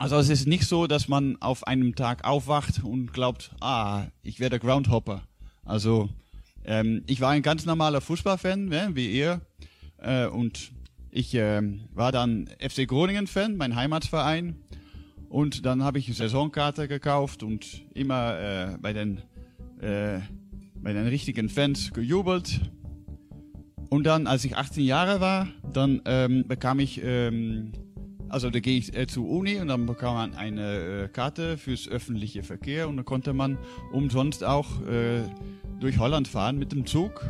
Also es ist nicht so, dass man auf einem Tag aufwacht und glaubt, ah, ich werde Groundhopper. Also ähm, ich war ein ganz normaler Fußballfan, ne, wie ihr. Äh, und ich äh, war dann FC Groningen-Fan, mein Heimatverein. Und dann habe ich eine Saisonkarte gekauft und immer äh, bei, den, äh, bei den richtigen Fans gejubelt. Und dann, als ich 18 Jahre war, dann ähm, bekam ich ähm, also da gehe ich äh, zur Uni und dann bekam man eine äh, Karte fürs öffentliche Verkehr und dann konnte man umsonst auch äh, durch Holland fahren mit dem Zug.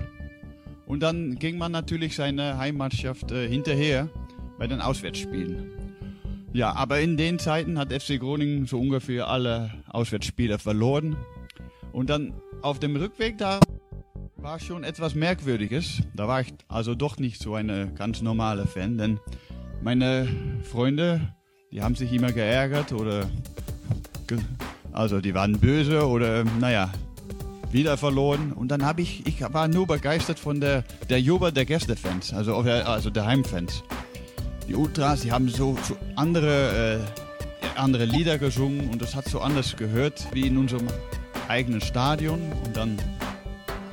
Und dann ging man natürlich seine Heimatschaft äh, hinterher bei den Auswärtsspielen. Ja, aber in den Zeiten hat FC Groningen so ungefähr alle Auswärtsspiele verloren. Und dann auf dem Rückweg da war schon etwas Merkwürdiges. Da war ich also doch nicht so eine ganz normale Fan, denn meine Freunde, die haben sich immer geärgert oder also die waren böse oder naja, wieder verloren. Und dann habe ich, ich war nur begeistert von der, der Jubel der Gästefans, also, also der Heimfans. Die Ultras, die haben so, so andere, äh, andere Lieder gesungen und das hat so anders gehört wie in unserem eigenen Stadion. Und dann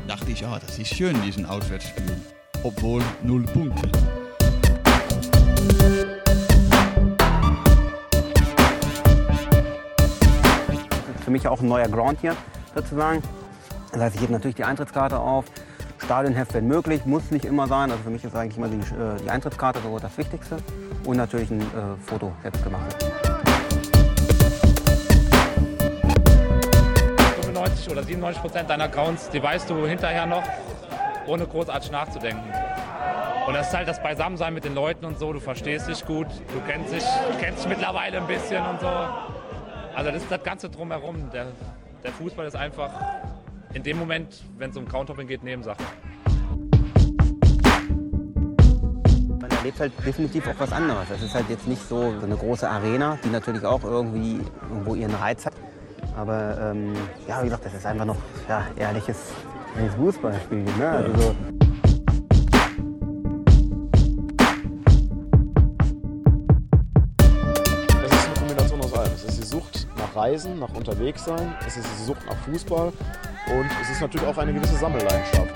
dachte ich, ah, das ist schön, diesen Auswärtsspiel. Obwohl null Punkte. Für mich auch ein neuer Ground hier sozusagen. Das heißt, ich gebe natürlich die Eintrittskarte auf. Stadionheft, wenn möglich, muss nicht immer sein. Also für mich ist eigentlich immer die, äh, die Eintrittskarte so das Wichtigste. Und natürlich ein äh, Foto selbst gemacht. 95 oder 97 Prozent deiner Accounts, die weißt du hinterher noch, ohne großartig nachzudenken. Und das ist halt das Beisammensein mit den Leuten und so. Du verstehst dich gut, du kennst dich, kennst dich mittlerweile ein bisschen und so. Also das ist das Ganze drumherum. Der, der Fußball ist einfach in dem Moment, wenn es um Groundhopping geht, Nebensache. Man erlebt halt definitiv auch was anderes. Es ist halt jetzt nicht so, eine große Arena, die natürlich auch irgendwie irgendwo ihren Reiz hat. Aber ähm, ja, wie gesagt, das ist einfach noch ja, ehrliches Fußballspiel. Ne? Also so Reisen, nach Unterwegssein, es ist die Sucht nach Fußball und es ist natürlich auch eine gewisse Sammelleidenschaft.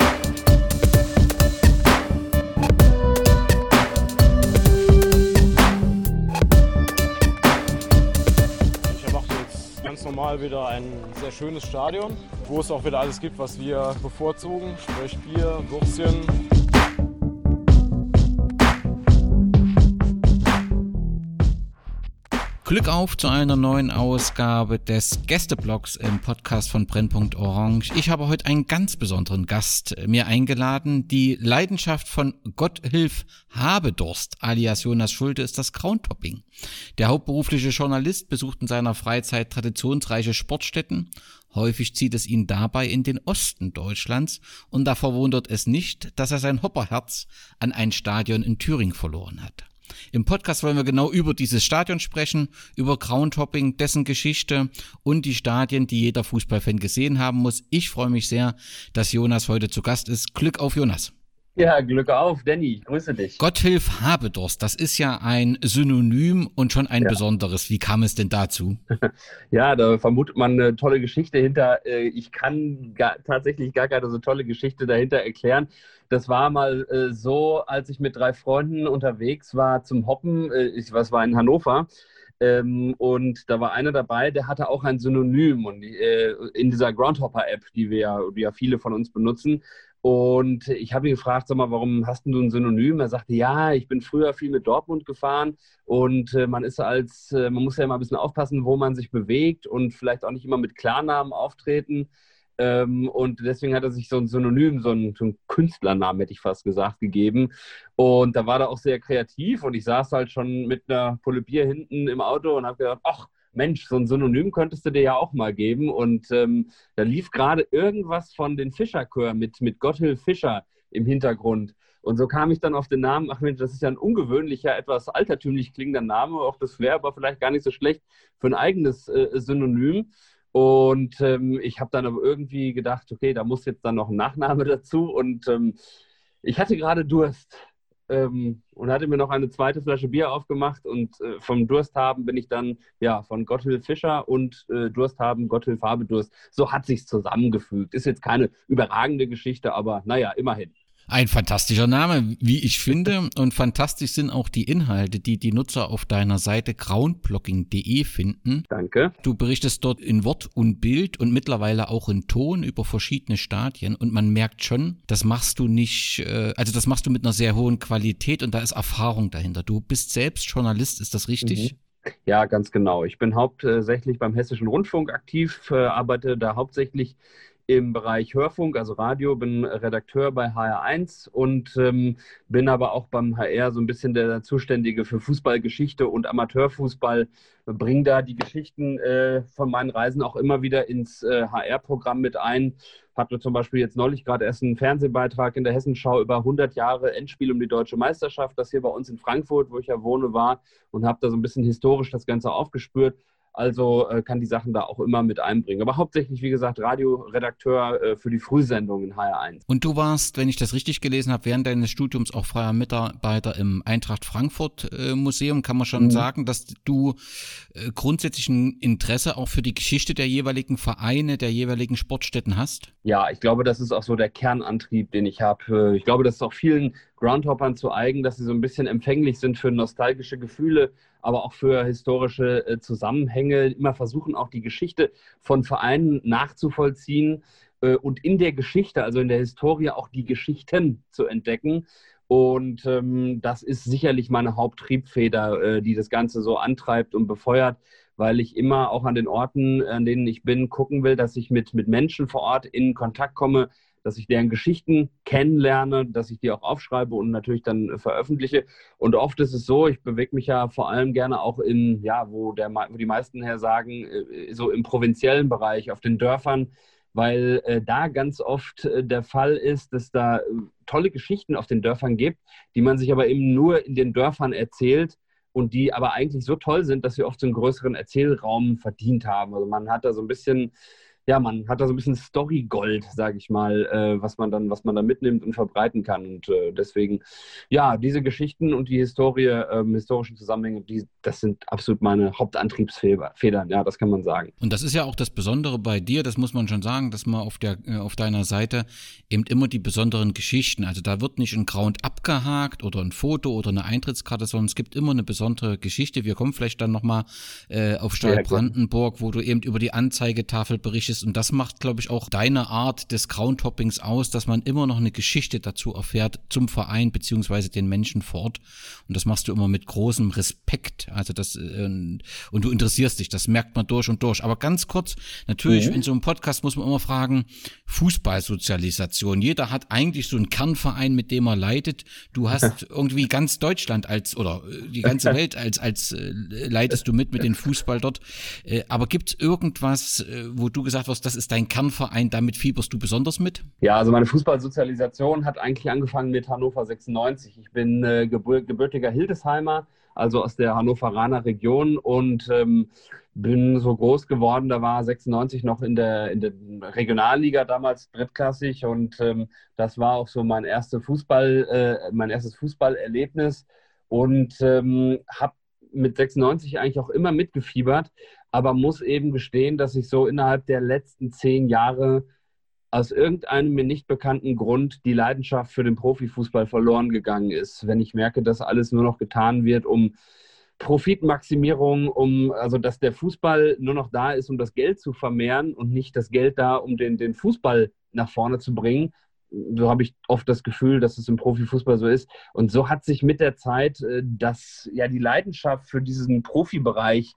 Ich erwarte jetzt ganz normal wieder ein sehr schönes Stadion, wo es auch wieder alles gibt, was wir bevorzugen, sprich Bier, Würstchen, Glück auf zu einer neuen Ausgabe des Gästeblogs im Podcast von Brennpunkt Orange. Ich habe heute einen ganz besonderen Gast mir eingeladen. Die Leidenschaft von Gotthilf Habedurst alias Jonas Schulte ist das Groundtopping. Der hauptberufliche Journalist besucht in seiner Freizeit traditionsreiche Sportstätten. Häufig zieht es ihn dabei in den Osten Deutschlands und da verwundert es nicht, dass er sein Hopperherz an ein Stadion in Thüringen verloren hat. Im Podcast wollen wir genau über dieses Stadion sprechen, über Groundhopping, dessen Geschichte und die Stadien, die jeder Fußballfan gesehen haben muss. Ich freue mich sehr, dass Jonas heute zu Gast ist. Glück auf Jonas. Ja, Glück auf, Danny, grüße dich. Gotthilf Habedurst, das ist ja ein Synonym und schon ein ja. besonderes. Wie kam es denn dazu? ja, da vermutet man eine tolle Geschichte hinter. Äh, ich kann gar, tatsächlich gar keine so tolle Geschichte dahinter erklären. Das war mal äh, so, als ich mit drei Freunden unterwegs war zum Hoppen. Äh, ich was war in Hannover. Ähm, und da war einer dabei, der hatte auch ein Synonym und äh, in dieser Groundhopper-App, die wir, die ja viele von uns benutzen, und ich habe ihn gefragt, sag mal, warum hast du ein Synonym? Er sagte, ja, ich bin früher viel mit Dortmund gefahren und äh, man ist als, äh, man muss ja immer ein bisschen aufpassen, wo man sich bewegt und vielleicht auch nicht immer mit Klarnamen auftreten. Ähm, und deswegen hat er sich so ein Synonym, so einen, so einen Künstlernamen, hätte ich fast gesagt, gegeben. Und da war er auch sehr kreativ und ich saß halt schon mit einer Pulle Bier hinten im Auto und habe gedacht, ach, Mensch, so ein Synonym könntest du dir ja auch mal geben. Und ähm, da lief gerade irgendwas von den Fischerchör mit, mit Gotthilf Fischer im Hintergrund. Und so kam ich dann auf den Namen, ach Mensch, das ist ja ein ungewöhnlicher, etwas altertümlich klingender Name, auch das wäre aber vielleicht gar nicht so schlecht für ein eigenes äh, Synonym. Und ähm, ich habe dann aber irgendwie gedacht, okay, da muss jetzt dann noch ein Nachname dazu. Und ähm, ich hatte gerade Durst ähm, und hatte mir noch eine zweite Flasche Bier aufgemacht und äh, vom Durst haben bin ich dann ja von Gotthilf Fischer und äh, Durst haben Gotthilf Habedurst. So hat sich's zusammengefügt. Ist jetzt keine überragende Geschichte, aber naja, immerhin. Ein fantastischer Name, wie ich finde. Und fantastisch sind auch die Inhalte, die die Nutzer auf deiner Seite groundblocking.de finden. Danke. Du berichtest dort in Wort und Bild und mittlerweile auch in Ton über verschiedene Stadien. Und man merkt schon, das machst du nicht, äh, also das machst du mit einer sehr hohen Qualität und da ist Erfahrung dahinter. Du bist selbst Journalist, ist das richtig? Mhm. Ja, ganz genau. Ich bin hauptsächlich beim Hessischen Rundfunk aktiv, äh, arbeite da hauptsächlich im Bereich Hörfunk, also Radio, bin Redakteur bei HR1 und ähm, bin aber auch beim HR so ein bisschen der Zuständige für Fußballgeschichte und Amateurfußball. Bringe da die Geschichten äh, von meinen Reisen auch immer wieder ins äh, HR-Programm mit ein. Hatte zum Beispiel jetzt neulich gerade erst einen Fernsehbeitrag in der Hessenschau über 100 Jahre Endspiel um die deutsche Meisterschaft, das hier bei uns in Frankfurt, wo ich ja wohne, war und habe da so ein bisschen historisch das Ganze aufgespürt. Also äh, kann die Sachen da auch immer mit einbringen. Aber hauptsächlich, wie gesagt, Radioredakteur äh, für die Frühsendung in HR1. Und du warst, wenn ich das richtig gelesen habe, während deines Studiums auch freier Mitarbeiter im Eintracht Frankfurt äh, Museum. Kann man schon mhm. sagen, dass du äh, grundsätzlich ein Interesse auch für die Geschichte der jeweiligen Vereine, der jeweiligen Sportstätten hast? Ja, ich glaube, das ist auch so der Kernantrieb, den ich habe. Ich glaube, das ist auch vielen Groundhoppern zu eigen, dass sie so ein bisschen empfänglich sind für nostalgische Gefühle, aber auch für historische äh, Zusammenhänge, immer versuchen auch die Geschichte von Vereinen nachzuvollziehen äh, und in der Geschichte, also in der Historie, auch die Geschichten zu entdecken. Und ähm, das ist sicherlich meine Haupttriebfeder, äh, die das Ganze so antreibt und befeuert, weil ich immer auch an den Orten, an denen ich bin, gucken will, dass ich mit, mit Menschen vor Ort in Kontakt komme, dass ich deren Geschichten kennenlerne, dass ich die auch aufschreibe und natürlich dann veröffentliche. Und oft ist es so, ich bewege mich ja vor allem gerne auch in, ja, wo, der, wo die meisten her sagen, äh, so im provinziellen Bereich, auf den Dörfern, weil äh, da ganz oft äh, der Fall ist, dass da äh, tolle Geschichten auf den Dörfern gibt, die man sich aber eben nur in den Dörfern erzählt und die aber eigentlich so toll sind, dass sie oft so einen größeren Erzählraum verdient haben. Also man hat da so ein bisschen ja, man hat da so ein bisschen Story-Gold, sage ich mal, äh, was man dann, was man da mitnimmt und verbreiten kann. Und äh, deswegen, ja, diese Geschichten und die Historie, ähm, historischen Zusammenhänge, die, das sind absolut meine Hauptantriebsfedern, ja, das kann man sagen. Und das ist ja auch das Besondere bei dir, das muss man schon sagen, dass man auf der, äh, auf deiner Seite eben immer die besonderen Geschichten, also da wird nicht ein Ground abgehakt oder ein Foto oder eine Eintrittskarte, sondern es gibt immer eine besondere Geschichte. Wir kommen vielleicht dann nochmal äh, auf Stahl Brandenburg, wo du eben über die Anzeigetafel berichtest ist. Und das macht, glaube ich, auch deine Art des Groundhoppings aus, dass man immer noch eine Geschichte dazu erfährt zum Verein beziehungsweise den Menschen fort. Und das machst du immer mit großem Respekt. Also das, äh, und du interessierst dich, das merkt man durch und durch. Aber ganz kurz, natürlich, mhm. in so einem Podcast muss man immer fragen, Fußballsozialisation. Jeder hat eigentlich so einen Kernverein, mit dem er leitet. Du hast irgendwie ganz Deutschland als, oder äh, die ganze Welt als, als äh, leitest du mit mit den Fußball dort. Äh, aber gibt es irgendwas, äh, wo du gesagt gesagt hast, das ist dein Kernverein, damit fieberst du besonders mit? Ja, also meine Fußballsozialisation hat eigentlich angefangen mit Hannover 96. Ich bin äh, gebür gebürtiger Hildesheimer, also aus der Hannoveraner Region und ähm, bin so groß geworden, da war 96 noch in der, in der Regionalliga damals drittklassig und ähm, das war auch so mein, erste Fußball, äh, mein erstes Fußballerlebnis und ähm, habe mit 96 eigentlich auch immer mitgefiebert, aber muss eben gestehen, dass ich so innerhalb der letzten zehn Jahre aus irgendeinem mir nicht bekannten Grund die Leidenschaft für den Profifußball verloren gegangen ist. Wenn ich merke, dass alles nur noch getan wird, um Profitmaximierung, um also dass der Fußball nur noch da ist, um das Geld zu vermehren und nicht das Geld da, um den, den Fußball nach vorne zu bringen. So habe ich oft das Gefühl, dass es im Profifußball so ist. Und so hat sich mit der Zeit, äh, dass ja die Leidenschaft für diesen Profibereich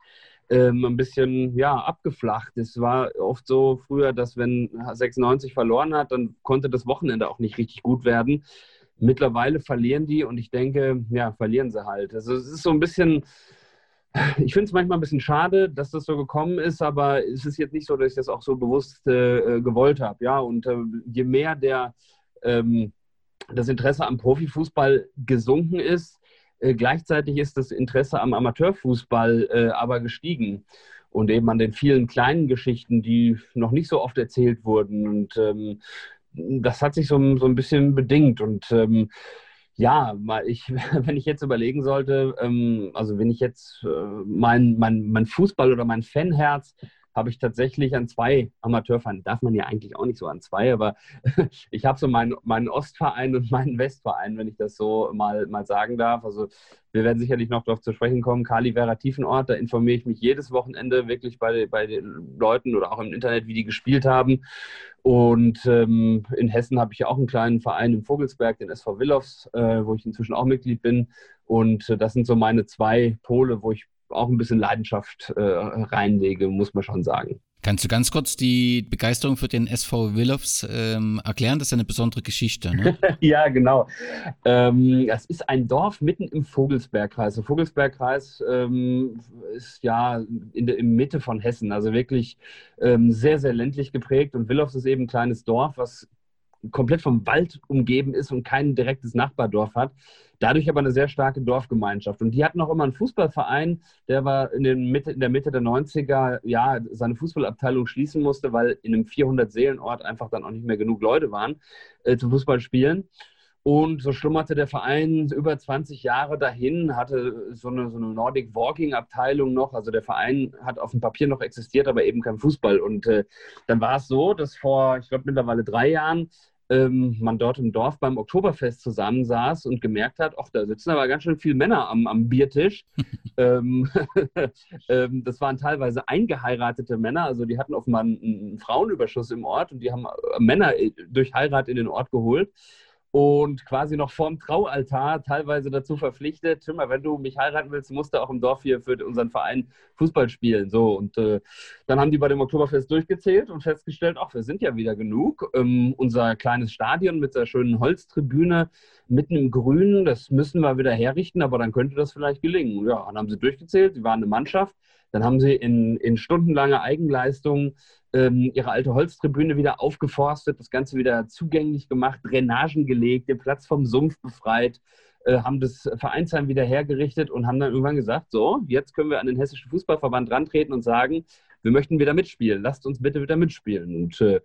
ähm, ein bisschen ja, abgeflacht. Es war oft so früher, dass wenn 96 verloren hat, dann konnte das Wochenende auch nicht richtig gut werden. Mittlerweile verlieren die und ich denke, ja, verlieren sie halt. Also es ist so ein bisschen, ich finde es manchmal ein bisschen schade, dass das so gekommen ist, aber es ist jetzt nicht so, dass ich das auch so bewusst äh, gewollt habe. Ja, und äh, je mehr der, ähm, das Interesse am Profifußball gesunken ist, äh, gleichzeitig ist das Interesse am Amateurfußball äh, aber gestiegen und eben an den vielen kleinen Geschichten, die noch nicht so oft erzählt wurden. Und ähm, das hat sich so, so, ein bisschen bedingt. Und ähm, Ja, ich, wenn ich jetzt überlegen sollte, ähm, also wenn ich jetzt äh, mein, mein, mein Fußball oder mein Fanherz habe ich tatsächlich an zwei Amateurvereinen, darf man ja eigentlich auch nicht so an zwei, aber ich habe so meinen, meinen Ostverein und meinen Westverein, wenn ich das so mal, mal sagen darf. Also wir werden sicherlich noch darauf zu sprechen kommen. Kali Vera Tiefenort, da informiere ich mich jedes Wochenende wirklich bei, bei den Leuten oder auch im Internet, wie die gespielt haben. Und ähm, in Hessen habe ich ja auch einen kleinen Verein im Vogelsberg, den SV Willows, äh, wo ich inzwischen auch Mitglied bin. Und äh, das sind so meine zwei Pole, wo ich auch ein bisschen Leidenschaft äh, reinlege, muss man schon sagen. Kannst du ganz kurz die Begeisterung für den SV Willows ähm, erklären? Das ist ja eine besondere Geschichte. Ne? ja, genau. Ähm, das ist ein Dorf mitten im Vogelsbergkreis. Der Vogelsbergkreis ähm, ist ja in der in Mitte von Hessen, also wirklich ähm, sehr, sehr ländlich geprägt. Und Willows ist eben ein kleines Dorf, was komplett vom Wald umgeben ist und kein direktes Nachbardorf hat. Dadurch aber eine sehr starke Dorfgemeinschaft. Und die hatten auch immer einen Fußballverein, der war in, Mitte, in der Mitte der 90er, ja, seine Fußballabteilung schließen musste, weil in einem 400-Seelenort einfach dann auch nicht mehr genug Leute waren äh, zum Fußballspielen. Und so schlummerte der Verein über 20 Jahre dahin, hatte so eine, so eine Nordic Walking Abteilung noch. Also der Verein hat auf dem Papier noch existiert, aber eben kein Fußball. Und äh, dann war es so, dass vor, ich glaube, mittlerweile drei Jahren ähm, man dort im Dorf beim Oktoberfest zusammensaß und gemerkt hat, ach, da sitzen aber ganz schön viele Männer am, am Biertisch. ähm, ähm, das waren teilweise eingeheiratete Männer, also die hatten offenbar einen, einen Frauenüberschuss im Ort und die haben äh, Männer äh, durch Heirat in den Ort geholt und quasi noch vorm Traualtar teilweise dazu verpflichtet, mal, wenn du mich heiraten willst, musst du auch im Dorf hier für unseren Verein Fußball spielen. So, und äh, dann haben die bei dem Oktoberfest durchgezählt und festgestellt, ach, wir sind ja wieder genug. Ähm, unser kleines Stadion mit der schönen Holztribüne mitten im Grünen, das müssen wir wieder herrichten, aber dann könnte das vielleicht gelingen. Ja, dann haben sie durchgezählt, sie waren eine Mannschaft. Dann haben sie in, in stundenlanger Eigenleistung ähm, ihre alte Holztribüne wieder aufgeforstet, das Ganze wieder zugänglich gemacht, Drainagen gelegt, den Platz vom Sumpf befreit, äh, haben das Vereinsheim wieder hergerichtet und haben dann irgendwann gesagt, so, jetzt können wir an den Hessischen Fußballverband rantreten und sagen, wir möchten wieder mitspielen, lasst uns bitte wieder mitspielen. Und äh,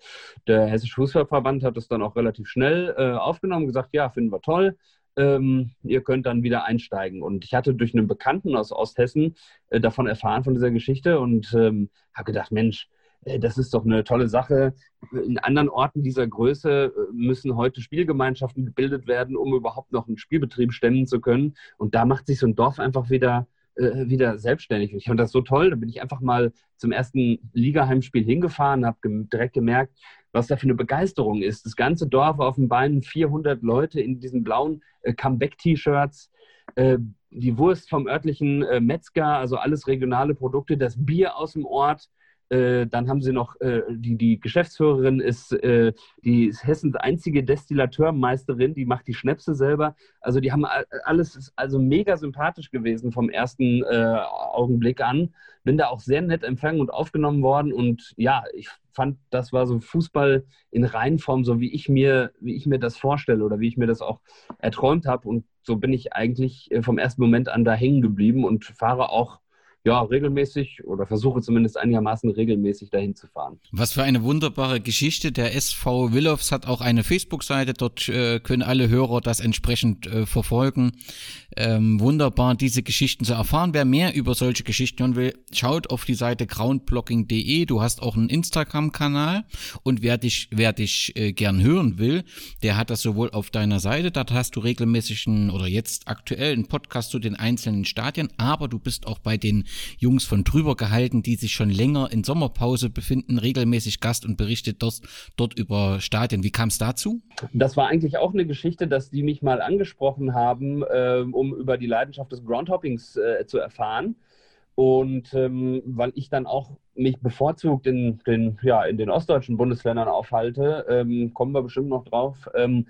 der Hessische Fußballverband hat das dann auch relativ schnell äh, aufgenommen, gesagt, ja, finden wir toll. Ähm, ihr könnt dann wieder einsteigen. Und ich hatte durch einen Bekannten aus Osthessen äh, davon erfahren, von dieser Geschichte und ähm, habe gedacht, Mensch, äh, das ist doch eine tolle Sache. In anderen Orten dieser Größe äh, müssen heute Spielgemeinschaften gebildet werden, um überhaupt noch einen Spielbetrieb stemmen zu können. Und da macht sich so ein Dorf einfach wieder, äh, wieder selbstständig. Ich fand das so toll. Da bin ich einfach mal zum ersten Ligaheimspiel hingefahren, habe direkt gemerkt, was da für eine Begeisterung ist. Das ganze Dorf auf den Beinen, 400 Leute in diesen blauen äh, Comeback-T-Shirts. Äh, die Wurst vom örtlichen äh, Metzger, also alles regionale Produkte, das Bier aus dem Ort, äh, dann haben sie noch, äh, die, die Geschäftsführerin ist, äh, die ist Hessens einzige Destillateurmeisterin, die macht die Schnäpse selber. Also die haben alles, ist also mega sympathisch gewesen vom ersten äh, Augenblick an. Bin da auch sehr nett empfangen und aufgenommen worden und ja, ich fand, das war so Fußball in Reinform, so wie ich mir, wie ich mir das vorstelle oder wie ich mir das auch erträumt habe und so bin ich eigentlich äh, vom ersten Moment an da hängen geblieben und fahre auch ja, regelmäßig oder versuche zumindest einigermaßen regelmäßig dahin zu fahren. Was für eine wunderbare Geschichte. Der SV Willows hat auch eine Facebook-Seite. Dort äh, können alle Hörer das entsprechend äh, verfolgen. Ähm, wunderbar, diese Geschichten zu erfahren. Wer mehr über solche Geschichten hören will, schaut auf die Seite groundblocking.de. Du hast auch einen Instagram-Kanal. Und wer dich, wer dich äh, gern hören will, der hat das sowohl auf deiner Seite. Dort hast du regelmäßigen oder jetzt aktuell einen Podcast zu den einzelnen Stadien. Aber du bist auch bei den Jungs von drüber gehalten, die sich schon länger in Sommerpause befinden, regelmäßig Gast und berichtet dort, dort über Stadien. Wie kam es dazu? Das war eigentlich auch eine Geschichte, dass die mich mal angesprochen haben, äh, um über die Leidenschaft des Groundhoppings äh, zu erfahren. Und ähm, weil ich dann auch mich bevorzugt in den, ja, in den ostdeutschen Bundesländern aufhalte, ähm, kommen wir bestimmt noch drauf, ähm,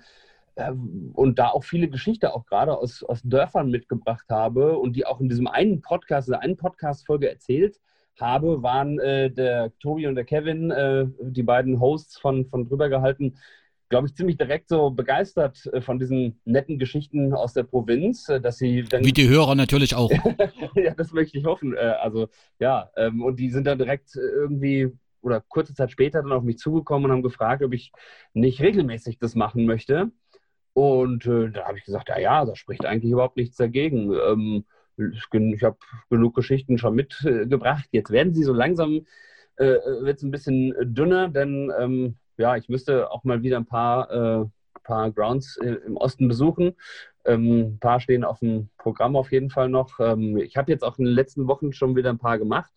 und da auch viele Geschichten auch gerade aus, aus Dörfern mitgebracht habe und die auch in diesem einen Podcast, in der einen Podcast-Folge erzählt habe, waren äh, der Tobi und der Kevin, äh, die beiden Hosts von, von drüber gehalten, glaube ich, ziemlich direkt so begeistert äh, von diesen netten Geschichten aus der Provinz, äh, dass sie dann. Wie die Hörer natürlich auch. ja, das möchte ich hoffen. Äh, also, ja, ähm, und die sind dann direkt irgendwie oder kurze Zeit später dann auf mich zugekommen und haben gefragt, ob ich nicht regelmäßig das machen möchte. Und äh, da habe ich gesagt, ja, ja, da spricht eigentlich überhaupt nichts dagegen. Ähm, ich habe genug Geschichten schon mitgebracht. Jetzt werden sie so langsam, äh, wird es ein bisschen dünner, denn ähm, ja, ich müsste auch mal wieder ein paar, äh, paar Grounds im Osten besuchen. Ähm, ein paar stehen auf dem Programm auf jeden Fall noch. Ähm, ich habe jetzt auch in den letzten Wochen schon wieder ein paar gemacht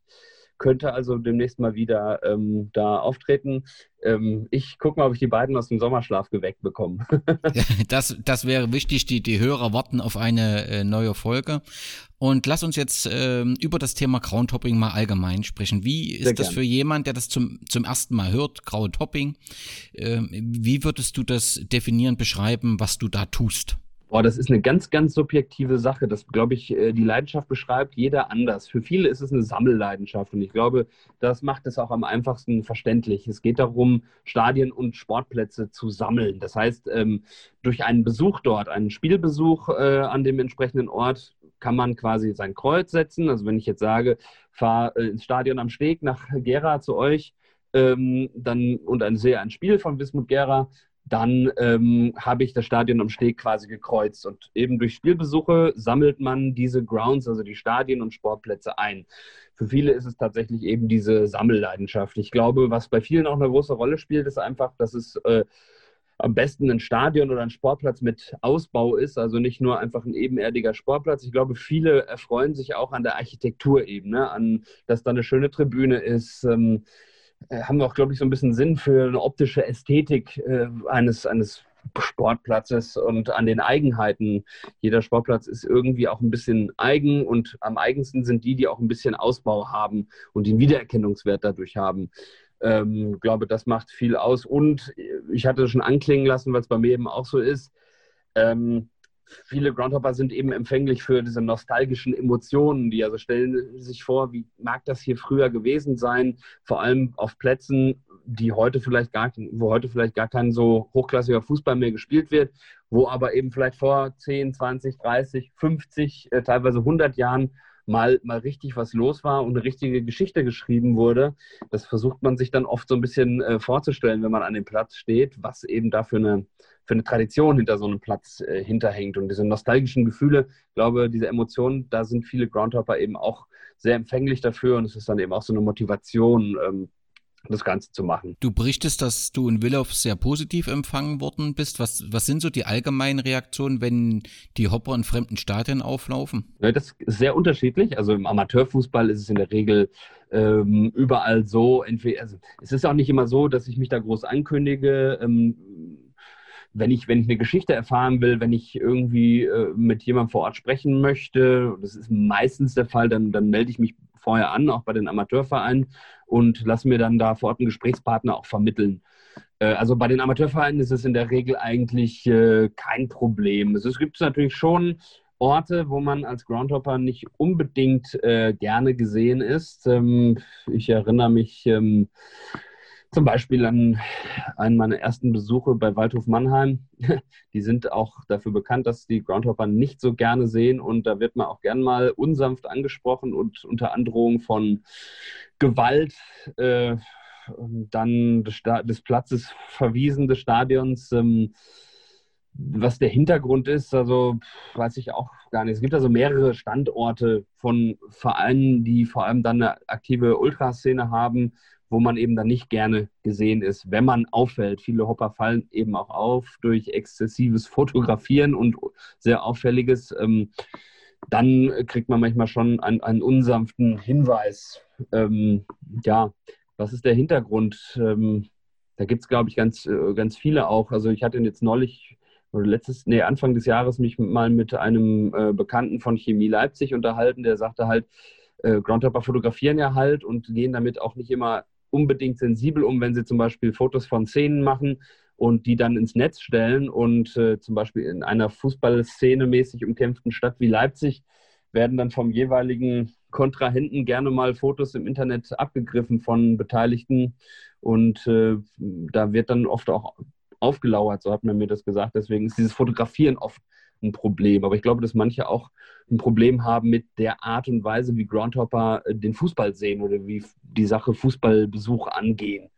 könnte also demnächst mal wieder ähm, da auftreten. Ähm, ich gucke mal, ob ich die beiden aus dem Sommerschlaf geweckt bekomme. das, das wäre wichtig. Die, die Hörer warten auf eine äh, neue Folge. Und lass uns jetzt ähm, über das Thema Groundhopping mal allgemein sprechen. Wie ist Sehr das gern. für jemand, der das zum, zum ersten Mal hört, Groundhopping? Ähm, wie würdest du das definieren, beschreiben, was du da tust? Boah, das ist eine ganz, ganz subjektive Sache. Das, glaube ich, äh, die Leidenschaft beschreibt jeder anders. Für viele ist es eine Sammelleidenschaft und ich glaube, das macht es auch am einfachsten verständlich. Es geht darum, Stadien und Sportplätze zu sammeln. Das heißt, ähm, durch einen Besuch dort, einen Spielbesuch äh, an dem entsprechenden Ort, kann man quasi sein Kreuz setzen. Also wenn ich jetzt sage, fahre äh, ins Stadion am Steg nach Gera zu euch, ähm, dann und ein, sehe ein Spiel von Wismut Gera, dann ähm, habe ich das Stadion am Steg quasi gekreuzt. Und eben durch Spielbesuche sammelt man diese Grounds, also die Stadien und Sportplätze ein. Für viele ist es tatsächlich eben diese Sammelleidenschaft. Ich glaube, was bei vielen auch eine große Rolle spielt, ist einfach, dass es äh, am besten ein Stadion oder ein Sportplatz mit Ausbau ist, also nicht nur einfach ein ebenerdiger Sportplatz. Ich glaube, viele erfreuen sich auch an der Architekturebene, an, dass da eine schöne Tribüne ist. Ähm, äh, haben wir auch, glaube ich, so ein bisschen Sinn für eine optische Ästhetik äh, eines, eines Sportplatzes und an den Eigenheiten. Jeder Sportplatz ist irgendwie auch ein bisschen eigen und am eigensten sind die, die auch ein bisschen Ausbau haben und den Wiedererkennungswert dadurch haben. Ähm, glaube, das macht viel aus. Und ich hatte schon anklingen lassen, weil es bei mir eben auch so ist. Ähm, viele Groundhopper sind eben empfänglich für diese nostalgischen Emotionen, die also stellen sich vor, wie mag das hier früher gewesen sein, vor allem auf Plätzen, die heute vielleicht gar, wo heute vielleicht gar kein so hochklassiger Fußball mehr gespielt wird, wo aber eben vielleicht vor 10, 20, 30, 50, äh, teilweise 100 Jahren mal, mal richtig was los war und eine richtige Geschichte geschrieben wurde. Das versucht man sich dann oft so ein bisschen äh, vorzustellen, wenn man an dem Platz steht, was eben da für eine, für eine Tradition hinter so einem Platz äh, hinterhängt. Und diese nostalgischen Gefühle, ich glaube, diese Emotionen, da sind viele Groundhopper eben auch sehr empfänglich dafür und es ist dann eben auch so eine Motivation, ähm, das Ganze zu machen. Du berichtest, dass du in Willow sehr positiv empfangen worden bist. Was, was sind so die allgemeinen Reaktionen, wenn die Hopper in fremden Stadien auflaufen? Ja, das ist sehr unterschiedlich. Also im Amateurfußball ist es in der Regel ähm, überall so. Entweder, also es ist auch nicht immer so, dass ich mich da groß ankündige. Ähm, wenn ich, wenn ich eine Geschichte erfahren will, wenn ich irgendwie äh, mit jemandem vor Ort sprechen möchte, das ist meistens der Fall, dann, dann melde ich mich vorher an, auch bei den Amateurvereinen und lasse mir dann da vor Ort einen Gesprächspartner auch vermitteln. Äh, also bei den Amateurvereinen ist es in der Regel eigentlich äh, kein Problem. Es gibt natürlich schon Orte, wo man als Groundhopper nicht unbedingt äh, gerne gesehen ist. Ähm, ich erinnere mich ähm, zum Beispiel an einen meiner ersten Besuche bei Waldhof Mannheim. Die sind auch dafür bekannt, dass die Groundhopper nicht so gerne sehen und da wird man auch gern mal unsanft angesprochen und unter Androhung von Gewalt äh, dann des, des, Platzes verwiesen, des Stadions. Ähm, was der Hintergrund ist, also weiß ich auch gar nicht. Es gibt also mehrere Standorte von Vereinen, die vor allem dann eine aktive Ultraszene haben wo man eben dann nicht gerne gesehen ist, wenn man auffällt. Viele Hopper fallen eben auch auf durch exzessives Fotografieren und sehr auffälliges. Ähm, dann kriegt man manchmal schon einen, einen unsanften Hinweis. Ähm, ja, was ist der Hintergrund? Ähm, da gibt es, glaube ich, ganz, äh, ganz viele auch. Also ich hatte jetzt neulich oder letztes, nee, Anfang des Jahres mich mal mit einem äh, Bekannten von Chemie Leipzig unterhalten, der sagte halt, äh, Groundhopper fotografieren ja halt und gehen damit auch nicht immer unbedingt sensibel um, wenn sie zum Beispiel Fotos von Szenen machen und die dann ins Netz stellen und äh, zum Beispiel in einer Fußballszene mäßig umkämpften Stadt wie Leipzig werden dann vom jeweiligen Kontrahenten gerne mal Fotos im Internet abgegriffen von Beteiligten und äh, da wird dann oft auch aufgelauert, so hat man mir das gesagt. Deswegen ist dieses Fotografieren oft ein Problem. Aber ich glaube, dass manche auch ein Problem haben mit der Art und Weise, wie Groundhopper äh, den Fußball sehen oder wie die Sache Fußballbesuch angehen.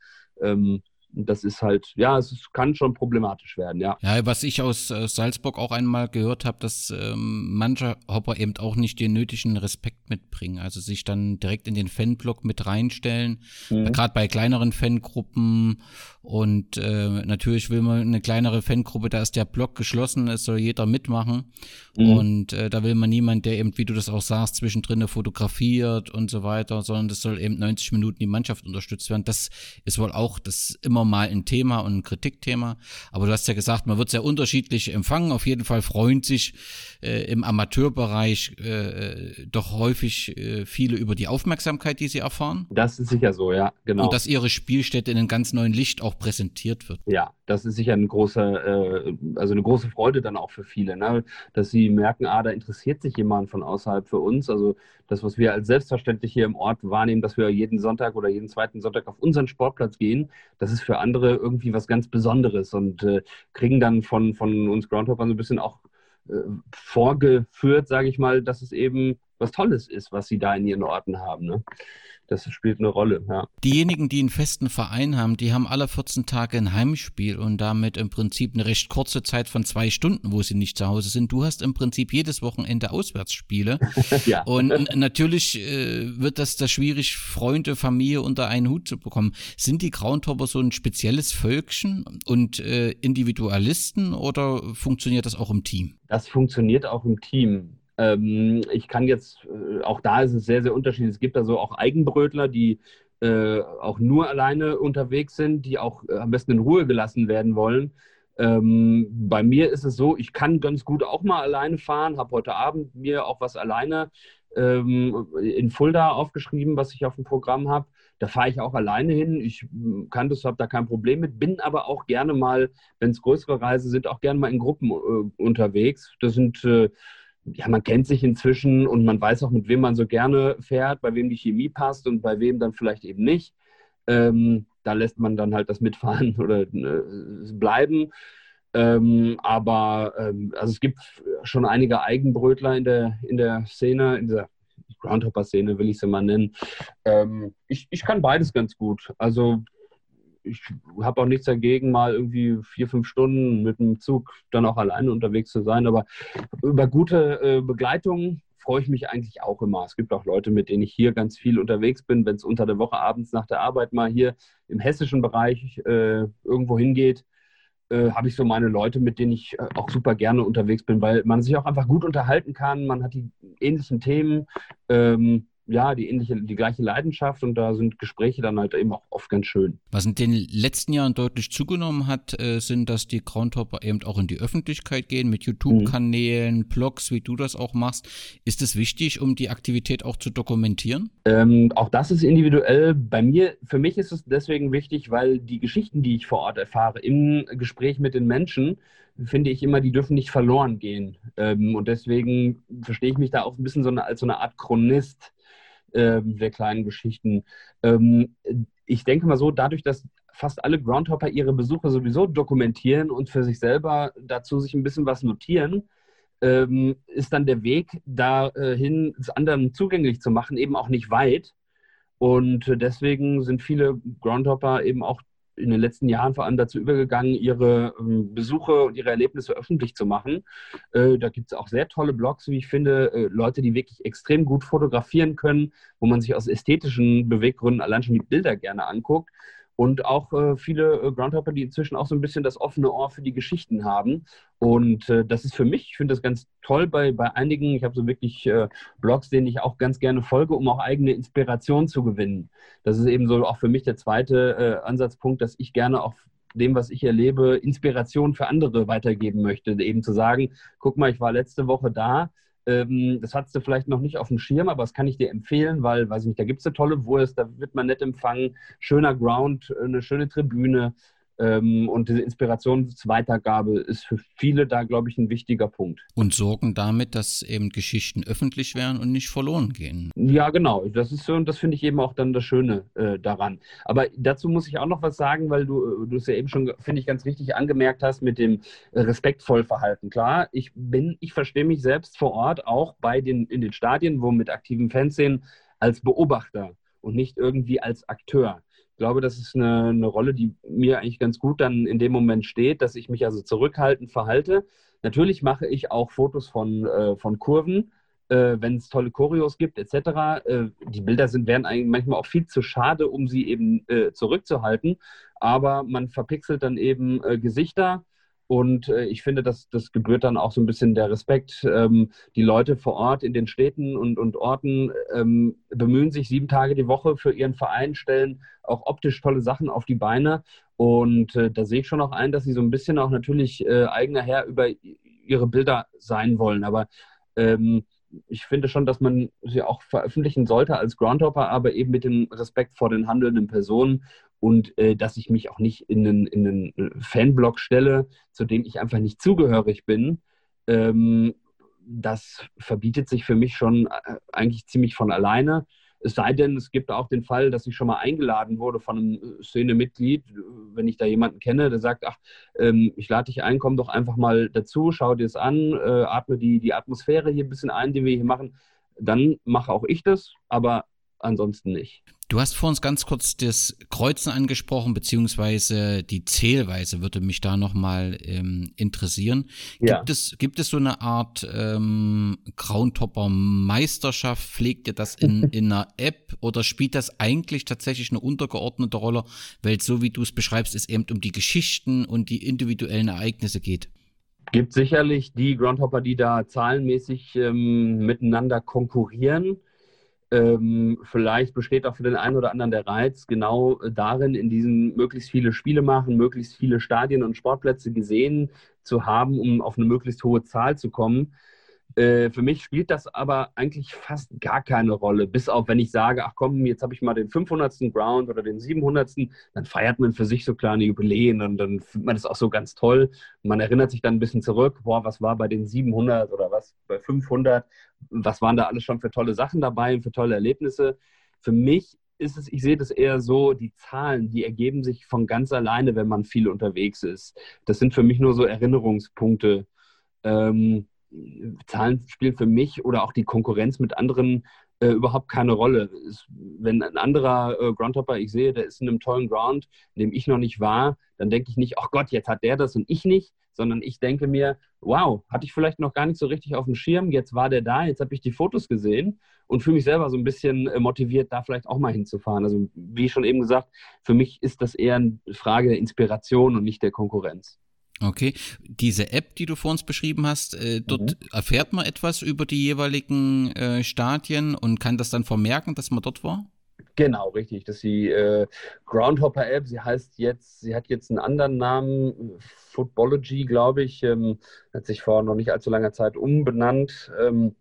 Ähm, das ist halt, ja, es kann schon problematisch werden, ja. Ja, was ich aus äh, Salzburg auch einmal gehört habe, dass ähm, manche Hopper eben auch nicht den nötigen Respekt mitbringen. Also sich dann direkt in den Fanblock mit reinstellen, mhm. gerade bei kleineren Fangruppen. Und äh, natürlich will man eine kleinere Fangruppe, da ist der Block geschlossen, es soll jeder mitmachen. Mhm. Und äh, da will man niemand, der eben, wie du das auch sagst, zwischendrin fotografiert und so weiter, sondern das soll eben 90 Minuten die Mannschaft unterstützt werden. Das ist wohl auch das immer mal ein Thema und ein Kritikthema. Aber du hast ja gesagt, man wird sehr unterschiedlich empfangen. Auf jeden Fall freuen sich äh, im Amateurbereich äh, doch häufig äh, viele über die Aufmerksamkeit, die sie erfahren. Das ist sicher so, ja, genau. Und dass ihre Spielstätte in einem ganz neuen Licht auch präsentiert wird. Ja, das ist sicher eine große, äh, also eine große Freude dann auch für viele, ne? dass sie merken, ah, da interessiert sich jemand von außerhalb für uns. Also das, was wir als selbstverständlich hier im Ort wahrnehmen, dass wir jeden Sonntag oder jeden zweiten Sonntag auf unseren Sportplatz gehen, das ist für andere irgendwie was ganz Besonderes und äh, kriegen dann von, von uns Groundhoppern so ein bisschen auch äh, vorgeführt, sage ich mal, dass es eben was Tolles ist, was sie da in ihren Orten haben. Ne? das spielt eine Rolle. Ja. Diejenigen, die einen festen Verein haben, die haben alle 14 Tage ein Heimspiel und damit im Prinzip eine recht kurze Zeit von zwei Stunden, wo sie nicht zu Hause sind. Du hast im Prinzip jedes Wochenende Auswärtsspiele. ja. Und natürlich äh, wird das da schwierig, Freunde, Familie unter einen Hut zu bekommen. Sind die Groundhopper so ein spezielles Völkchen und äh, Individualisten oder funktioniert das auch im Team? Das funktioniert auch im Team. Ähm, ich kann jetzt, äh, auch da ist es sehr, sehr unterschiedlich. Es gibt also auch Eigenbrötler, die äh, auch nur alleine unterwegs sind, die auch äh, am besten in Ruhe gelassen werden wollen. Ähm, bei mir ist es so, ich kann ganz gut auch mal alleine fahren, habe heute Abend mir auch was alleine ähm, in Fulda aufgeschrieben, was ich auf dem Programm habe. Da fahre ich auch alleine hin. Ich kann das, habe da kein Problem mit, bin aber auch gerne mal, wenn es größere Reisen sind, auch gerne mal in Gruppen äh, unterwegs. Das sind äh, ja, man kennt sich inzwischen und man weiß auch, mit wem man so gerne fährt, bei wem die Chemie passt und bei wem dann vielleicht eben nicht. Ähm, da lässt man dann halt das Mitfahren oder äh, bleiben. Ähm, aber ähm, also es gibt schon einige Eigenbrötler in der, in der Szene, in dieser Groundhopper-Szene will ich sie mal nennen. Ähm, ich, ich kann beides ganz gut. Also ich habe auch nichts dagegen, mal irgendwie vier, fünf Stunden mit dem Zug dann auch alleine unterwegs zu sein. Aber über gute äh, Begleitung freue ich mich eigentlich auch immer. Es gibt auch Leute, mit denen ich hier ganz viel unterwegs bin, wenn es unter der Woche abends nach der Arbeit mal hier im hessischen Bereich äh, irgendwo hingeht. Äh, habe ich so meine Leute, mit denen ich äh, auch super gerne unterwegs bin, weil man sich auch einfach gut unterhalten kann. Man hat die ähnlichen Themen. Ähm, ja, die ähnliche, die gleiche Leidenschaft und da sind Gespräche dann halt eben auch oft ganz schön. Was in den letzten Jahren deutlich zugenommen hat, äh, sind, dass die Groundhopper eben auch in die Öffentlichkeit gehen mit YouTube-Kanälen, mhm. Blogs, wie du das auch machst. Ist es wichtig, um die Aktivität auch zu dokumentieren? Ähm, auch das ist individuell. Bei mir, für mich ist es deswegen wichtig, weil die Geschichten, die ich vor Ort erfahre, im Gespräch mit den Menschen, finde ich immer, die dürfen nicht verloren gehen. Ähm, und deswegen verstehe ich mich da auch ein bisschen so eine, als so eine Art Chronist ähm, der kleinen Geschichten. Ähm, ich denke mal so, dadurch, dass fast alle Groundhopper ihre Besuche sowieso dokumentieren und für sich selber dazu sich ein bisschen was notieren, ähm, ist dann der Weg dahin, es anderen zugänglich zu machen, eben auch nicht weit. Und deswegen sind viele Groundhopper eben auch in den letzten Jahren vor allem dazu übergegangen, ihre ähm, Besuche und ihre Erlebnisse öffentlich zu machen. Äh, da gibt es auch sehr tolle Blogs, wie ich finde, äh, Leute, die wirklich extrem gut fotografieren können, wo man sich aus ästhetischen Beweggründen allein schon die Bilder gerne anguckt und auch äh, viele äh, Groundhopper, die inzwischen auch so ein bisschen das offene Ohr für die Geschichten haben. Und äh, das ist für mich, ich finde das ganz toll bei, bei einigen. Ich habe so wirklich äh, Blogs, denen ich auch ganz gerne folge, um auch eigene Inspiration zu gewinnen. Das ist eben so auch für mich der zweite äh, Ansatzpunkt, dass ich gerne auch dem, was ich erlebe, Inspiration für andere weitergeben möchte. Eben zu sagen, guck mal, ich war letzte Woche da, ähm, das hattest du vielleicht noch nicht auf dem Schirm, aber das kann ich dir empfehlen, weil, weiß ich nicht, da gibt es eine tolle Wurst, da wird man nett empfangen, schöner Ground, eine schöne Tribüne. Ähm, und diese Inspirationsweitergabe ist für viele da, glaube ich, ein wichtiger Punkt. Und sorgen damit, dass eben Geschichten öffentlich werden und nicht verloren gehen. Ja, genau. Das ist so, und das finde ich eben auch dann das Schöne äh, daran. Aber dazu muss ich auch noch was sagen, weil du, äh, du es ja eben schon, finde ich, ganz richtig angemerkt hast mit dem äh, respektvoll Verhalten. Klar, ich bin, ich verstehe mich selbst vor Ort auch bei den, in den Stadien, wo mit aktiven Fans sind, als Beobachter und nicht irgendwie als Akteur glaube, das ist eine, eine Rolle, die mir eigentlich ganz gut dann in dem Moment steht, dass ich mich also zurückhaltend verhalte. Natürlich mache ich auch Fotos von, äh, von Kurven, äh, wenn es tolle Choreos gibt, etc. Äh, die Bilder sind, werden eigentlich manchmal auch viel zu schade, um sie eben äh, zurückzuhalten. Aber man verpixelt dann eben äh, Gesichter. Und äh, ich finde, dass das gebührt dann auch so ein bisschen der Respekt. Ähm, die Leute vor Ort in den Städten und, und Orten ähm, bemühen sich sieben Tage die Woche für ihren Verein, stellen auch optisch tolle Sachen auf die Beine. Und äh, da sehe ich schon auch ein, dass sie so ein bisschen auch natürlich äh, eigener Herr über ihre Bilder sein wollen. Aber ähm, ich finde schon, dass man sie auch veröffentlichen sollte als Groundhopper, aber eben mit dem Respekt vor den handelnden Personen und äh, dass ich mich auch nicht in einen, in einen äh, Fanblog stelle, zu dem ich einfach nicht zugehörig bin. Ähm, das verbietet sich für mich schon äh, eigentlich ziemlich von alleine. Es sei denn, es gibt auch den Fall, dass ich schon mal eingeladen wurde von einem äh, Szenemitglied, wenn ich da jemanden kenne, der sagt, ach, ähm, ich lade dich ein, komm doch einfach mal dazu, schau dir es an, äh, atme die, die Atmosphäre hier ein bisschen ein, die wir hier machen. Dann mache auch ich das, aber ansonsten nicht. Du hast vor uns ganz kurz das Kreuzen angesprochen, beziehungsweise die Zählweise würde mich da nochmal ähm, interessieren. Ja. Gibt, es, gibt es so eine Art ähm, Groundhopper-Meisterschaft? Pflegt ihr das in, in einer App oder spielt das eigentlich tatsächlich eine untergeordnete Rolle? Weil so wie du es beschreibst, es eben um die Geschichten und die individuellen Ereignisse geht. Gibt sicherlich die Groundhopper, die da zahlenmäßig ähm, miteinander konkurrieren. Ähm, vielleicht besteht auch für den einen oder anderen der Reiz genau darin, in diesen möglichst viele Spiele machen, möglichst viele Stadien und Sportplätze gesehen zu haben, um auf eine möglichst hohe Zahl zu kommen. Äh, für mich spielt das aber eigentlich fast gar keine Rolle, bis auf wenn ich sage, ach komm, jetzt habe ich mal den 500. Ground oder den 700. Dann feiert man für sich so kleine Jubiläen und dann findet man das auch so ganz toll. Man erinnert sich dann ein bisschen zurück, boah, was war bei den 700 oder was bei 500, was waren da alles schon für tolle Sachen dabei und für tolle Erlebnisse. Für mich ist es, ich sehe das eher so, die Zahlen, die ergeben sich von ganz alleine, wenn man viel unterwegs ist. Das sind für mich nur so Erinnerungspunkte. Ähm, Zahlen spielen für mich oder auch die Konkurrenz mit anderen äh, überhaupt keine Rolle. Es, wenn ein anderer äh, Groundhopper ich sehe, der ist in einem tollen Ground, in dem ich noch nicht war, dann denke ich nicht, ach Gott, jetzt hat der das und ich nicht, sondern ich denke mir, wow, hatte ich vielleicht noch gar nicht so richtig auf dem Schirm, jetzt war der da, jetzt habe ich die Fotos gesehen und fühle mich selber so ein bisschen äh, motiviert, da vielleicht auch mal hinzufahren. Also wie schon eben gesagt, für mich ist das eher eine Frage der Inspiration und nicht der Konkurrenz. Okay, diese App, die du vor uns beschrieben hast, äh, dort mhm. erfährt man etwas über die jeweiligen äh, Stadien und kann das dann vermerken, dass man dort war? Genau, richtig. Das ist die äh, Groundhopper App. Sie heißt jetzt, sie hat jetzt einen anderen Namen, Footballogy, glaube ich. Ähm, hat sich vor noch nicht allzu langer Zeit umbenannt. Ähm,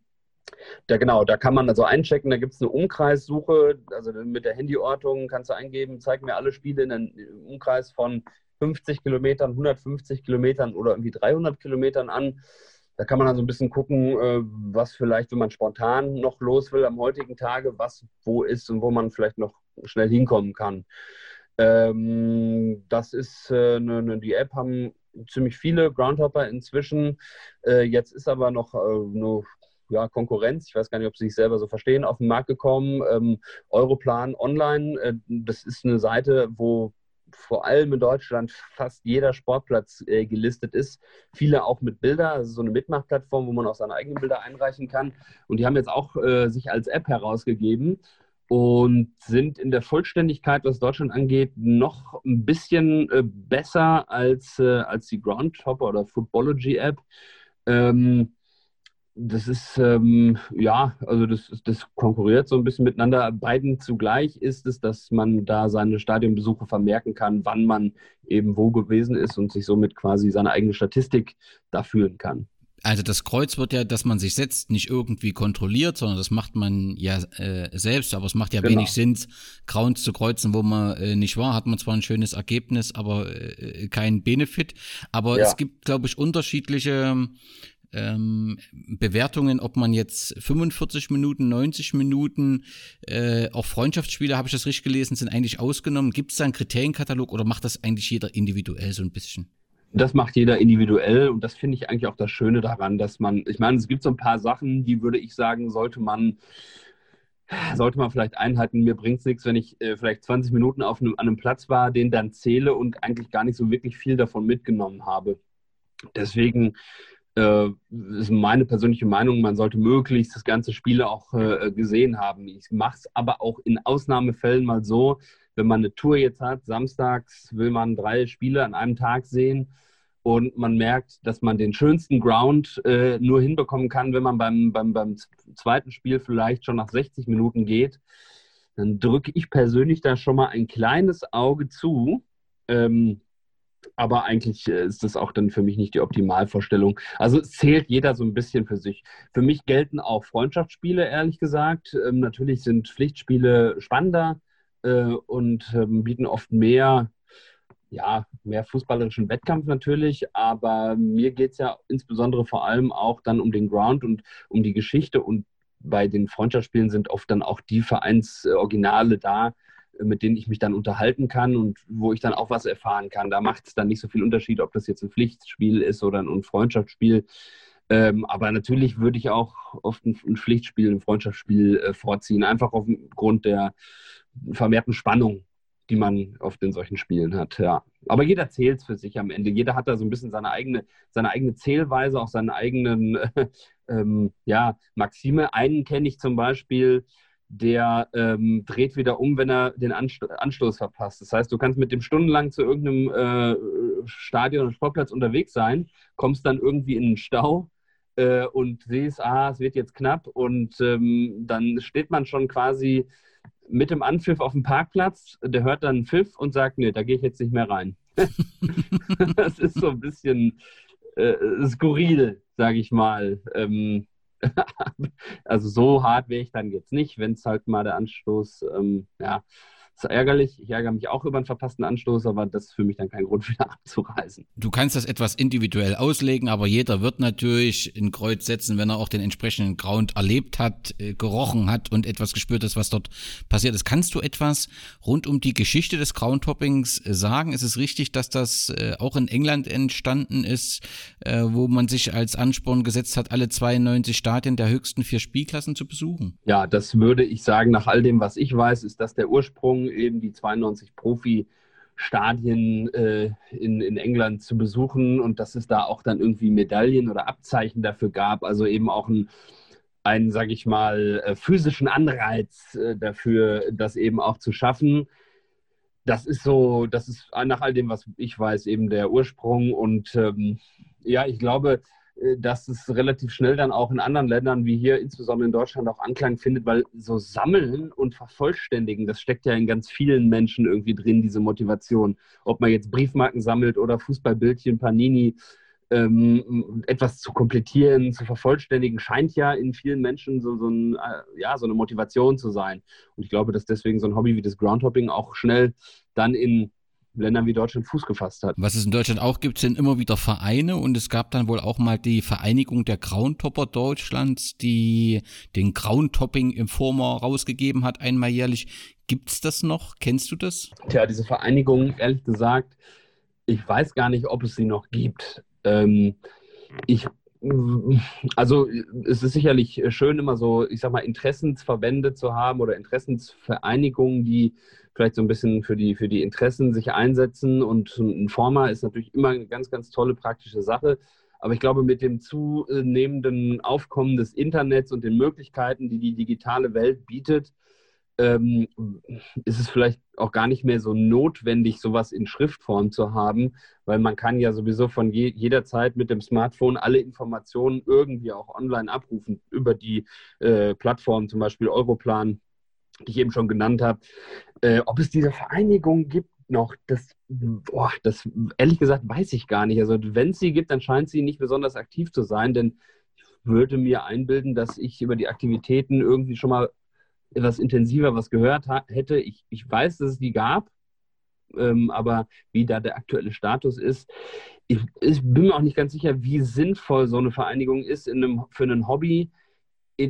da genau, da kann man also einchecken, da gibt es eine Umkreissuche, also mit der Handyortung kannst du eingeben, zeig mir alle Spiele in einem Umkreis von 50 Kilometern, 150 Kilometern oder irgendwie 300 Kilometern an. Da kann man also ein bisschen gucken, äh, was vielleicht, wenn man spontan noch los will am heutigen Tage, was wo ist und wo man vielleicht noch schnell hinkommen kann. Ähm, das ist äh, ne, ne, die App haben ziemlich viele Groundhopper inzwischen. Äh, jetzt ist aber noch eine ja, Konkurrenz, ich weiß gar nicht, ob sie sich selber so verstehen, auf den Markt gekommen. Ähm, Europlan Online, das ist eine Seite, wo vor allem in Deutschland fast jeder Sportplatz äh, gelistet ist. Viele auch mit Bilder, also so eine Mitmachplattform, wo man auch seine eigenen Bilder einreichen kann. Und die haben jetzt auch äh, sich als App herausgegeben und sind in der Vollständigkeit, was Deutschland angeht, noch ein bisschen äh, besser als, äh, als die Groundhopper oder Footballogy App. Ähm, das ist, ähm, ja, also das, das konkurriert so ein bisschen miteinander. Beiden zugleich ist es, dass man da seine Stadionbesuche vermerken kann, wann man eben wo gewesen ist und sich somit quasi seine eigene Statistik da führen kann. Also das Kreuz wird ja, dass man sich setzt, nicht irgendwie kontrolliert, sondern das macht man ja äh, selbst. Aber es macht ja genau. wenig Sinn, Grounds zu kreuzen, wo man äh, nicht war. Hat man zwar ein schönes Ergebnis, aber äh, keinen Benefit. Aber ja. es gibt, glaube ich, unterschiedliche ähm, Bewertungen, ob man jetzt 45 Minuten, 90 Minuten, äh, auch Freundschaftsspiele, habe ich das richtig gelesen, sind eigentlich ausgenommen. Gibt es da einen Kriterienkatalog oder macht das eigentlich jeder individuell so ein bisschen? Das macht jeder individuell und das finde ich eigentlich auch das Schöne daran, dass man, ich meine, es gibt so ein paar Sachen, die würde ich sagen, sollte man sollte man vielleicht einhalten. Mir bringt es nichts, wenn ich äh, vielleicht 20 Minuten auf einem, an einem Platz war, den dann zähle und eigentlich gar nicht so wirklich viel davon mitgenommen habe. Deswegen äh, ist meine persönliche Meinung, man sollte möglichst das ganze Spiel auch äh, gesehen haben. Ich mache es aber auch in Ausnahmefällen mal so, wenn man eine Tour jetzt hat, samstags will man drei Spiele an einem Tag sehen und man merkt, dass man den schönsten Ground äh, nur hinbekommen kann, wenn man beim, beim, beim zweiten Spiel vielleicht schon nach 60 Minuten geht, dann drücke ich persönlich da schon mal ein kleines Auge zu. Ähm, aber eigentlich äh, ist das auch dann für mich nicht die Optimalvorstellung. Also zählt jeder so ein bisschen für sich. Für mich gelten auch Freundschaftsspiele, ehrlich gesagt. Ähm, natürlich sind Pflichtspiele spannender äh, und ähm, bieten oft mehr, ja, mehr fußballerischen Wettkampf natürlich. Aber mir geht es ja insbesondere vor allem auch dann um den Ground und um die Geschichte. Und bei den Freundschaftsspielen sind oft dann auch die Vereinsoriginale da, mit denen ich mich dann unterhalten kann und wo ich dann auch was erfahren kann. Da macht es dann nicht so viel Unterschied, ob das jetzt ein Pflichtspiel ist oder ein Freundschaftsspiel. Ähm, aber natürlich würde ich auch oft ein, Pflichtspiel, ein Freundschaftsspiel äh, vorziehen, einfach aufgrund der vermehrten Spannung, die man oft in solchen Spielen hat. Ja. Aber jeder zählt es für sich am Ende. Jeder hat da so ein bisschen seine eigene, seine eigene Zählweise, auch seine eigenen äh, ähm, ja, Maxime. Einen kenne ich zum Beispiel, der ähm, dreht wieder um, wenn er den Ansto Anstoß verpasst. Das heißt, du kannst mit dem stundenlang zu irgendeinem äh, Stadion oder Sportplatz unterwegs sein, kommst dann irgendwie in den Stau äh, und siehst, ah, es wird jetzt knapp und ähm, dann steht man schon quasi mit dem Anpfiff auf dem Parkplatz, der hört dann einen Pfiff und sagt, nee, da gehe ich jetzt nicht mehr rein. das ist so ein bisschen äh, skurril, sage ich mal. Ähm, also so hart wäre ich dann jetzt nicht, wenn es halt mal der Anstoß, ähm, ja, ist ärgerlich. Ich ärgere mich auch über einen verpassten Anstoß, aber das ist für mich dann kein Grund, wieder abzureisen. Du kannst das etwas individuell auslegen, aber jeder wird natürlich ein Kreuz setzen, wenn er auch den entsprechenden Ground erlebt hat, äh, gerochen hat und etwas gespürt hat, was dort passiert ist. Kannst du etwas rund um die Geschichte des Groundhoppings äh, sagen? Ist es richtig, dass das äh, auch in England entstanden ist, wo man sich als Ansporn gesetzt hat, alle 92 Stadien der höchsten vier Spielklassen zu besuchen? Ja, das würde ich sagen, nach all dem, was ich weiß, ist das der Ursprung eben die 92 Profi-Stadien äh, in, in England zu besuchen und dass es da auch dann irgendwie Medaillen oder Abzeichen dafür gab. Also eben auch ein einen, sage ich mal, äh, physischen Anreiz äh, dafür, das eben auch zu schaffen. Das ist so, das ist nach all dem, was ich weiß, eben der Ursprung. Und ähm, ja, ich glaube, dass es relativ schnell dann auch in anderen Ländern wie hier, insbesondere in Deutschland, auch Anklang findet, weil so sammeln und vervollständigen, das steckt ja in ganz vielen Menschen irgendwie drin, diese Motivation. Ob man jetzt Briefmarken sammelt oder Fußballbildchen, Panini, ähm, etwas zu komplettieren, zu vervollständigen, scheint ja in vielen Menschen so, so, ein, äh, ja, so eine Motivation zu sein. Und ich glaube, dass deswegen so ein Hobby wie das Groundhopping auch schnell dann in Ländern wie Deutschland Fuß gefasst hat. Was es in Deutschland auch gibt, sind immer wieder Vereine und es gab dann wohl auch mal die Vereinigung der Groundtopper Deutschlands, die den Groundtopping im Vormer rausgegeben hat, einmal jährlich. Gibt es das noch? Kennst du das? Tja, diese Vereinigung, ehrlich gesagt, ich weiß gar nicht, ob es sie noch gibt. Ähm, ich also es ist sicherlich schön, immer so, ich sag mal, Interessensverbände zu haben oder Interessensvereinigungen, die vielleicht so ein bisschen für die, für die Interessen sich einsetzen. Und ein Forma ist natürlich immer eine ganz, ganz tolle praktische Sache. Aber ich glaube, mit dem zunehmenden Aufkommen des Internets und den Möglichkeiten, die die digitale Welt bietet, ähm, ist es vielleicht auch gar nicht mehr so notwendig, sowas in Schriftform zu haben, weil man kann ja sowieso von je, jeder Zeit mit dem Smartphone alle Informationen irgendwie auch online abrufen über die äh, Plattform, zum Beispiel Europlan, die ich eben schon genannt habe. Äh, ob es diese Vereinigung gibt noch, das, boah, das ehrlich gesagt weiß ich gar nicht. Also wenn es sie gibt, dann scheint sie nicht besonders aktiv zu sein, denn ich würde mir einbilden, dass ich über die Aktivitäten irgendwie schon mal etwas intensiver was gehört hätte. Ich, ich weiß, dass es die gab, ähm, aber wie da der aktuelle Status ist, ich, ich, bin mir auch nicht ganz sicher, wie sinnvoll so eine Vereinigung ist in einem, für ein Hobby,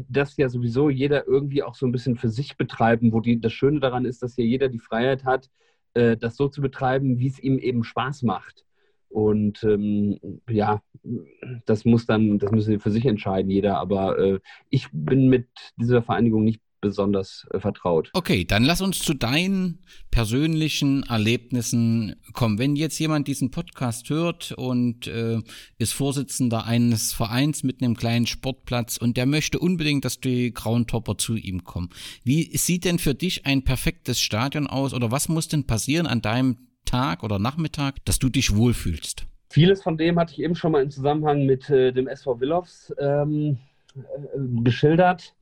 das ja sowieso jeder irgendwie auch so ein bisschen für sich betreiben, wo die, das Schöne daran ist, dass ja jeder die Freiheit hat, äh, das so zu betreiben, wie es ihm eben Spaß macht. Und ähm, ja, das muss dann, das müssen sie für sich entscheiden, jeder. Aber äh, ich bin mit dieser Vereinigung nicht besonders äh, vertraut. Okay, dann lass uns zu deinen persönlichen Erlebnissen kommen. Wenn jetzt jemand diesen Podcast hört und äh, ist Vorsitzender eines Vereins mit einem kleinen Sportplatz und der möchte unbedingt, dass die Groundhopper zu ihm kommen. Wie sieht denn für dich ein perfektes Stadion aus oder was muss denn passieren an deinem Tag oder Nachmittag, dass du dich wohlfühlst? Vieles von dem hatte ich eben schon mal im Zusammenhang mit äh, dem SV Willows ähm, äh, geschildert,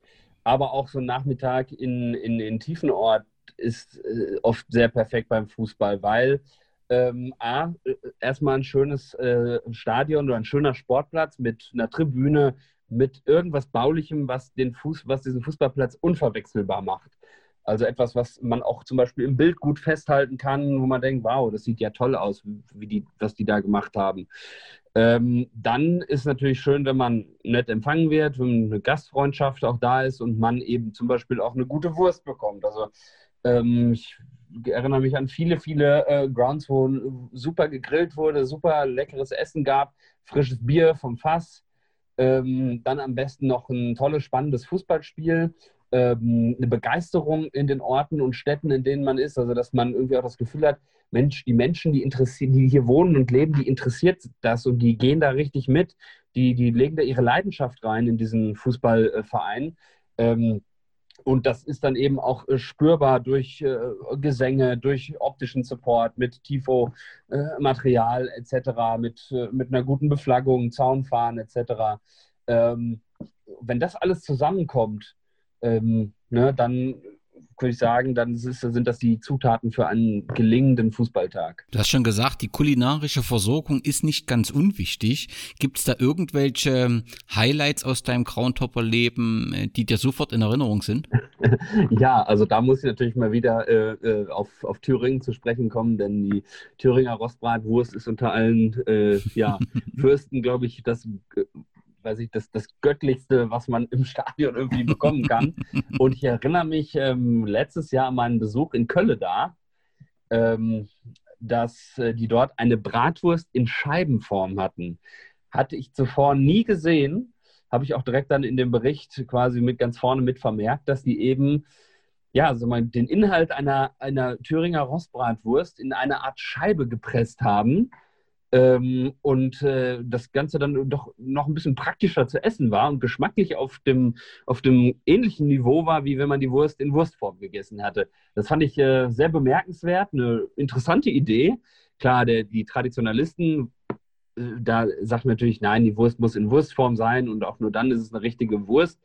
aber auch so ein Nachmittag in, in, in Tiefenort ist äh, oft sehr perfekt beim Fußball, weil ähm, A, äh, erstmal ein schönes äh, Stadion oder ein schöner Sportplatz mit einer Tribüne, mit irgendwas Baulichem, was, den Fuß, was diesen Fußballplatz unverwechselbar macht. Also etwas, was man auch zum Beispiel im Bild gut festhalten kann, wo man denkt, wow, das sieht ja toll aus, wie die, was die da gemacht haben. Ähm, dann ist natürlich schön, wenn man nett empfangen wird, wenn eine Gastfreundschaft auch da ist und man eben zum Beispiel auch eine gute Wurst bekommt. Also ähm, ich erinnere mich an viele, viele äh, Grounds, wo super gegrillt wurde, super leckeres Essen gab, frisches Bier vom Fass. Ähm, dann am besten noch ein tolles, spannendes Fußballspiel ähm, eine Begeisterung in den Orten und Städten, in denen man ist. Also, dass man irgendwie auch das Gefühl hat, Mensch, die Menschen, die, die hier wohnen und leben, die interessiert das und die gehen da richtig mit. Die, die legen da ihre Leidenschaft rein in diesen Fußballverein. Ähm, und das ist dann eben auch äh, spürbar durch äh, Gesänge, durch optischen Support, mit Tifo-Material äh, etc., mit, mit einer guten Beflaggung, Zaunfahren etc. Ähm, wenn das alles zusammenkommt, ähm, ne, dann würde ich sagen, dann ist, sind das die Zutaten für einen gelingenden Fußballtag. Du hast schon gesagt, die kulinarische Versorgung ist nicht ganz unwichtig. Gibt es da irgendwelche Highlights aus deinem Groundhopper-Leben, äh, die dir sofort in Erinnerung sind? ja, also da muss ich natürlich mal wieder äh, äh, auf, auf Thüringen zu sprechen kommen, denn die Thüringer Rostbratwurst ist unter allen äh, ja, Fürsten, glaube ich, das weiß ich, das, das Göttlichste, was man im Stadion irgendwie bekommen kann. Und ich erinnere mich ähm, letztes Jahr an meinen Besuch in Kölle da, ähm, dass äh, die dort eine Bratwurst in Scheibenform hatten. Hatte ich zuvor nie gesehen, habe ich auch direkt dann in dem Bericht quasi mit ganz vorne mit vermerkt, dass die eben ja, also mal den Inhalt einer, einer Thüringer Rostbratwurst in eine Art Scheibe gepresst haben ähm, und äh, das Ganze dann doch noch ein bisschen praktischer zu essen war und geschmacklich auf dem, auf dem ähnlichen Niveau war, wie wenn man die Wurst in Wurstform gegessen hatte. Das fand ich äh, sehr bemerkenswert, eine interessante Idee. Klar, der, die Traditionalisten, äh, da sagt natürlich, nein, die Wurst muss in Wurstform sein und auch nur dann ist es eine richtige Wurst.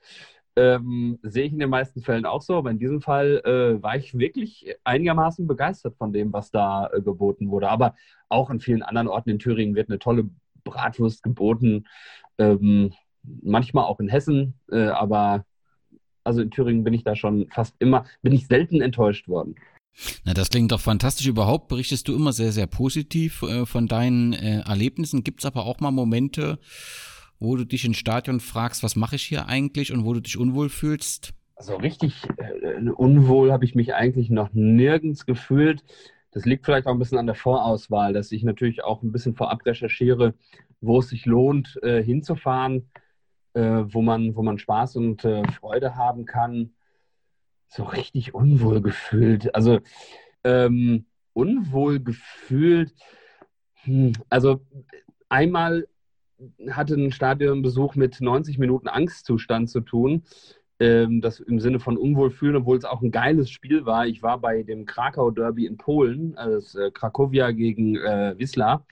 Ähm, sehe ich in den meisten Fällen auch so, aber in diesem Fall äh, war ich wirklich einigermaßen begeistert von dem, was da äh, geboten wurde. Aber auch an vielen anderen Orten in Thüringen wird eine tolle Bratwurst geboten. Ähm, manchmal auch in Hessen, äh, aber also in Thüringen bin ich da schon fast immer, bin ich selten enttäuscht worden. Na, das klingt doch fantastisch. Überhaupt berichtest du immer sehr, sehr positiv äh, von deinen äh, Erlebnissen. Gibt es aber auch mal Momente, wo du dich im Stadion fragst, was mache ich hier eigentlich und wo du dich unwohl fühlst? Also richtig äh, unwohl habe ich mich eigentlich noch nirgends gefühlt. Das liegt vielleicht auch ein bisschen an der Vorauswahl, dass ich natürlich auch ein bisschen vorab recherchiere, wo es sich lohnt, äh, hinzufahren, äh, wo, man, wo man Spaß und äh, Freude haben kann. So richtig unwohl gefühlt. Also ähm, unwohl gefühlt. Hm, also einmal hatte ein Stadionbesuch mit 90 Minuten Angstzustand zu tun. Ähm, das im Sinne von Unwohlfühlen, obwohl es auch ein geiles Spiel war. Ich war bei dem Krakau-Derby in Polen, also äh, Krakowia gegen äh, Wisla,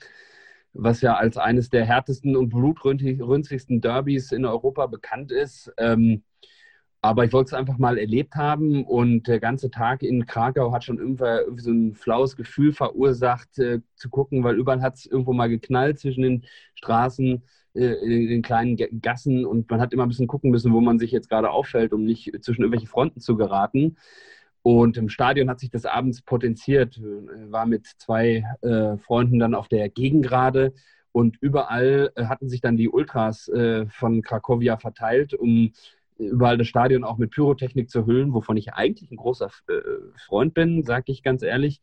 was ja als eines der härtesten und blutrünstigsten Derbys in Europa bekannt ist. Ähm, aber ich wollte es einfach mal erlebt haben und der ganze Tag in Krakau hat schon irgendwie, so ein flaues Gefühl verursacht, äh, zu gucken, weil überall hat es irgendwo mal geknallt zwischen den Straßen, äh, in den kleinen Gassen und man hat immer ein bisschen gucken müssen, wo man sich jetzt gerade auffällt, um nicht zwischen irgendwelche Fronten zu geraten. Und im Stadion hat sich das abends potenziert, äh, war mit zwei äh, Freunden dann auf der Gegengrade und überall äh, hatten sich dann die Ultras äh, von Krakowia verteilt, um überall das Stadion auch mit Pyrotechnik zu hüllen, wovon ich eigentlich ein großer äh, Freund bin, sage ich ganz ehrlich.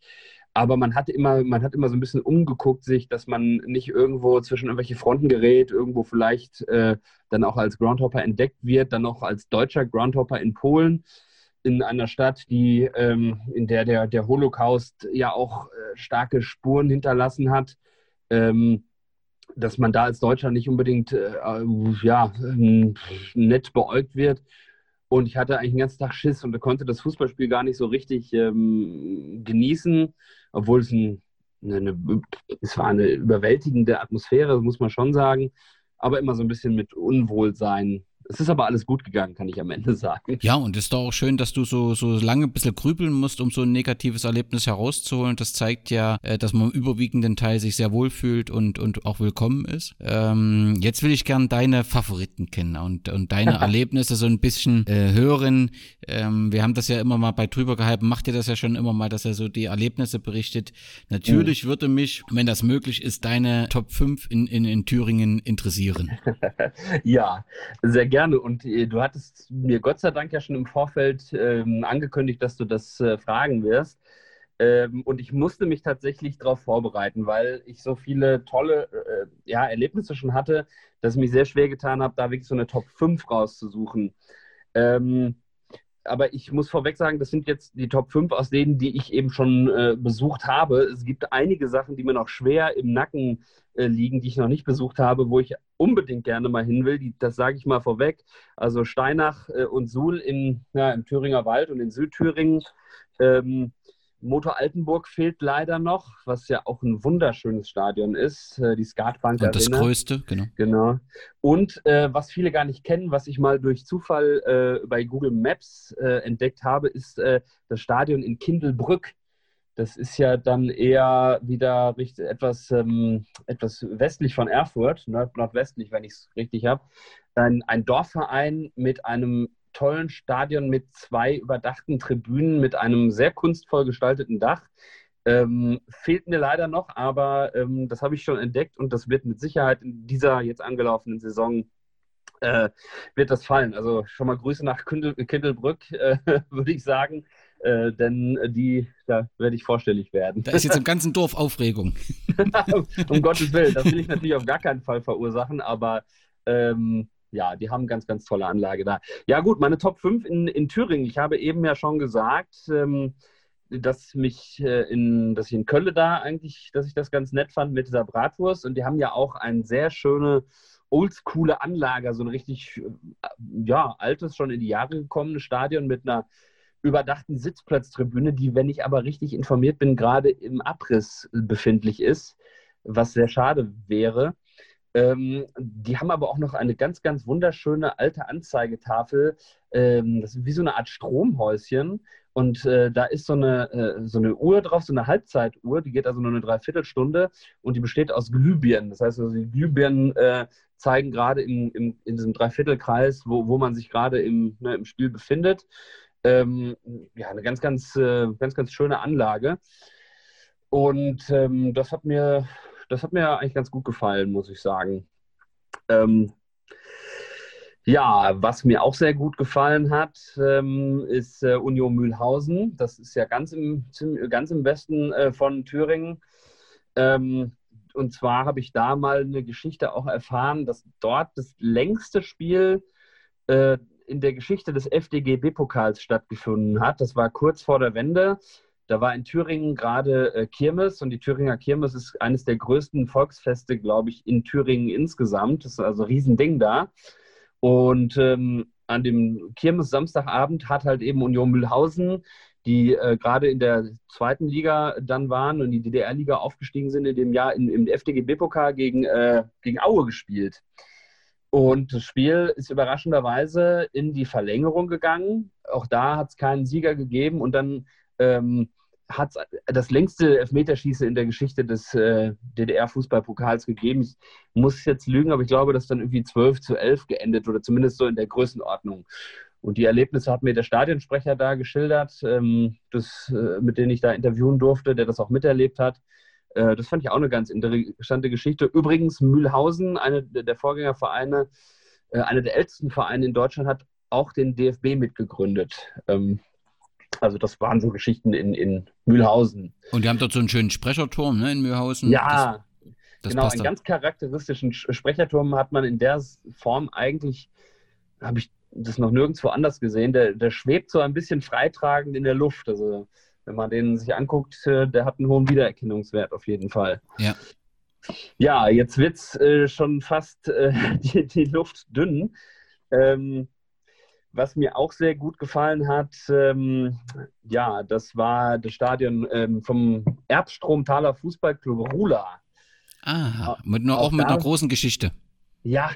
Aber man hat immer, man hat immer so ein bisschen umgeguckt sich, dass man nicht irgendwo zwischen irgendwelche Fronten gerät, irgendwo vielleicht äh, dann auch als Groundhopper entdeckt wird, dann auch als deutscher Groundhopper in Polen. in einer Stadt, die, ähm, in der, der der Holocaust ja auch äh, starke Spuren hinterlassen hat, ähm, dass man da als Deutscher nicht unbedingt äh, ja, nett beäugt wird. Und ich hatte eigentlich den ganzen Tag Schiss und konnte das Fußballspiel gar nicht so richtig ähm, genießen, obwohl es ein, eine, es war eine überwältigende Atmosphäre, muss man schon sagen, aber immer so ein bisschen mit Unwohlsein es ist aber alles gut gegangen, kann ich am Ende sagen. Ja, und es ist doch auch schön, dass du so, so lange ein bisschen grübeln musst, um so ein negatives Erlebnis herauszuholen. Das zeigt ja, äh, dass man im überwiegenden Teil sich sehr wohl fühlt und, und auch willkommen ist. Ähm, jetzt will ich gern deine Favoriten kennen und, und deine Erlebnisse so ein bisschen äh, hören. Ähm, wir haben das ja immer mal bei drüber gehalten, macht ihr das ja schon immer mal, dass er so die Erlebnisse berichtet. Natürlich mhm. würde mich, wenn das möglich ist, deine Top 5 in, in, in Thüringen interessieren. ja, sehr gerne. Und äh, du hattest mir Gott sei Dank ja schon im Vorfeld ähm, angekündigt, dass du das äh, fragen wirst. Ähm, und ich musste mich tatsächlich darauf vorbereiten, weil ich so viele tolle äh, ja, Erlebnisse schon hatte, dass ich mich sehr schwer getan habe, da wirklich so eine Top 5 rauszusuchen. Ähm, aber ich muss vorweg sagen, das sind jetzt die Top 5 aus denen, die ich eben schon äh, besucht habe. Es gibt einige Sachen, die mir noch schwer im Nacken äh, liegen, die ich noch nicht besucht habe, wo ich unbedingt gerne mal hin will. Die, das sage ich mal vorweg. Also Steinach äh, und Suhl in, ja, im Thüringer Wald und in Südthüringen. Ähm, Motor Altenburg fehlt leider noch, was ja auch ein wunderschönes Stadion ist, äh, die Skatbank Und das größte, genau. Genau. Und äh, was viele gar nicht kennen, was ich mal durch Zufall äh, bei Google Maps äh, entdeckt habe, ist äh, das Stadion in Kindelbrück. Das ist ja dann eher wieder richtig, etwas, ähm, etwas westlich von Erfurt, nord nordwestlich, wenn ich es richtig habe. Ein, ein Dorfverein mit einem tollen Stadion mit zwei überdachten Tribünen mit einem sehr kunstvoll gestalteten Dach. Ähm, fehlt mir leider noch, aber ähm, das habe ich schon entdeckt und das wird mit Sicherheit in dieser jetzt angelaufenen Saison äh, wird das fallen. Also schon mal Grüße nach Kindel, Kindelbrück, äh, würde ich sagen. Äh, denn die, da werde ich vorstellig werden. Da ist jetzt im ganzen Dorf Aufregung. um Gottes Willen, das will ich natürlich auf gar keinen Fall verursachen, aber ähm, ja, die haben ganz, ganz tolle Anlage da. Ja, gut, meine Top 5 in, in Thüringen. Ich habe eben ja schon gesagt, ähm, dass mich äh, in, dass ich in Köln da eigentlich, dass ich das ganz nett fand mit dieser Bratwurst. Und die haben ja auch eine sehr schöne oldschoole Anlage, so ein richtig, äh, ja, altes, schon in die Jahre gekommene Stadion mit einer überdachten Sitzplatztribüne, die, wenn ich aber richtig informiert bin, gerade im Abriss befindlich ist, was sehr schade wäre. Ähm, die haben aber auch noch eine ganz, ganz wunderschöne alte Anzeigetafel. Ähm, das ist wie so eine Art Stromhäuschen. Und äh, da ist so eine, äh, so eine Uhr drauf, so eine Halbzeituhr, die geht also nur eine Dreiviertelstunde und die besteht aus Glühbirnen. Das heißt, also die Glühbirnen äh, zeigen gerade in, in, in diesem Dreiviertelkreis, wo, wo man sich gerade im, ne, im Spiel befindet. Ähm, ja, eine ganz, ganz, äh, ganz, ganz schöne Anlage. Und ähm, das hat mir das hat mir eigentlich ganz gut gefallen, muss ich sagen. Ähm, ja, was mir auch sehr gut gefallen hat, ähm, ist äh, Union Mühlhausen. Das ist ja ganz im, ganz im Westen äh, von Thüringen. Ähm, und zwar habe ich da mal eine Geschichte auch erfahren, dass dort das längste Spiel äh, in der Geschichte des FDGB-Pokals stattgefunden hat. Das war kurz vor der Wende. Da war in Thüringen gerade äh, Kirmes und die Thüringer Kirmes ist eines der größten Volksfeste, glaube ich, in Thüringen insgesamt. Das ist also ein Riesending da. Und ähm, an dem Kirmes Samstagabend hat halt eben Union Mühlhausen, die äh, gerade in der zweiten Liga dann waren und die DDR-Liga aufgestiegen sind, in dem Jahr in, im FDGB-Pokal gegen, äh, gegen Aue gespielt. Und das Spiel ist überraschenderweise in die Verlängerung gegangen. Auch da hat es keinen Sieger gegeben. Und dann ähm, hat das längste Elfmeterschießen in der Geschichte des äh, DDR-Fußballpokals gegeben. Ich muss jetzt lügen, aber ich glaube, das dann irgendwie 12 zu 11 geendet oder zumindest so in der Größenordnung. Und die Erlebnisse hat mir der Stadionsprecher da geschildert, ähm, das, äh, mit dem ich da interviewen durfte, der das auch miterlebt hat. Äh, das fand ich auch eine ganz interessante Geschichte. Übrigens, Mühlhausen, eine der Vorgängervereine, äh, einer der ältesten Vereine in Deutschland, hat auch den DFB mitgegründet. Ähm, also das waren so Geschichten in, in Mühlhausen. Und die haben dort so einen schönen Sprecherturm ne, in Mühlhausen. Ja, das, das genau, einen ganz charakteristischen Sprecherturm hat man in der Form eigentlich, habe ich das noch nirgendwo anders gesehen. Der, der schwebt so ein bisschen freitragend in der Luft. Also wenn man den sich anguckt, äh, der hat einen hohen Wiedererkennungswert auf jeden Fall. Ja. Ja, jetzt wird es äh, schon fast äh, die, die, Luft dünn. Ähm, was mir auch sehr gut gefallen hat, ähm, ja, das war das Stadion ähm, vom Erbstromtaler Fußballclub Rula. Ah, mit nur, auch, auch mit da, einer großen Geschichte. Ja,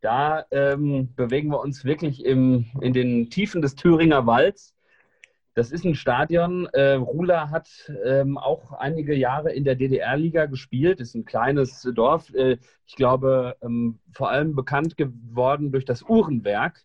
da ähm, bewegen wir uns wirklich im, in den Tiefen des Thüringer Walds. Das ist ein Stadion. Äh, Rula hat ähm, auch einige Jahre in der DDR-Liga gespielt. Ist ein kleines Dorf. Äh, ich glaube, ähm, vor allem bekannt geworden durch das Uhrenwerk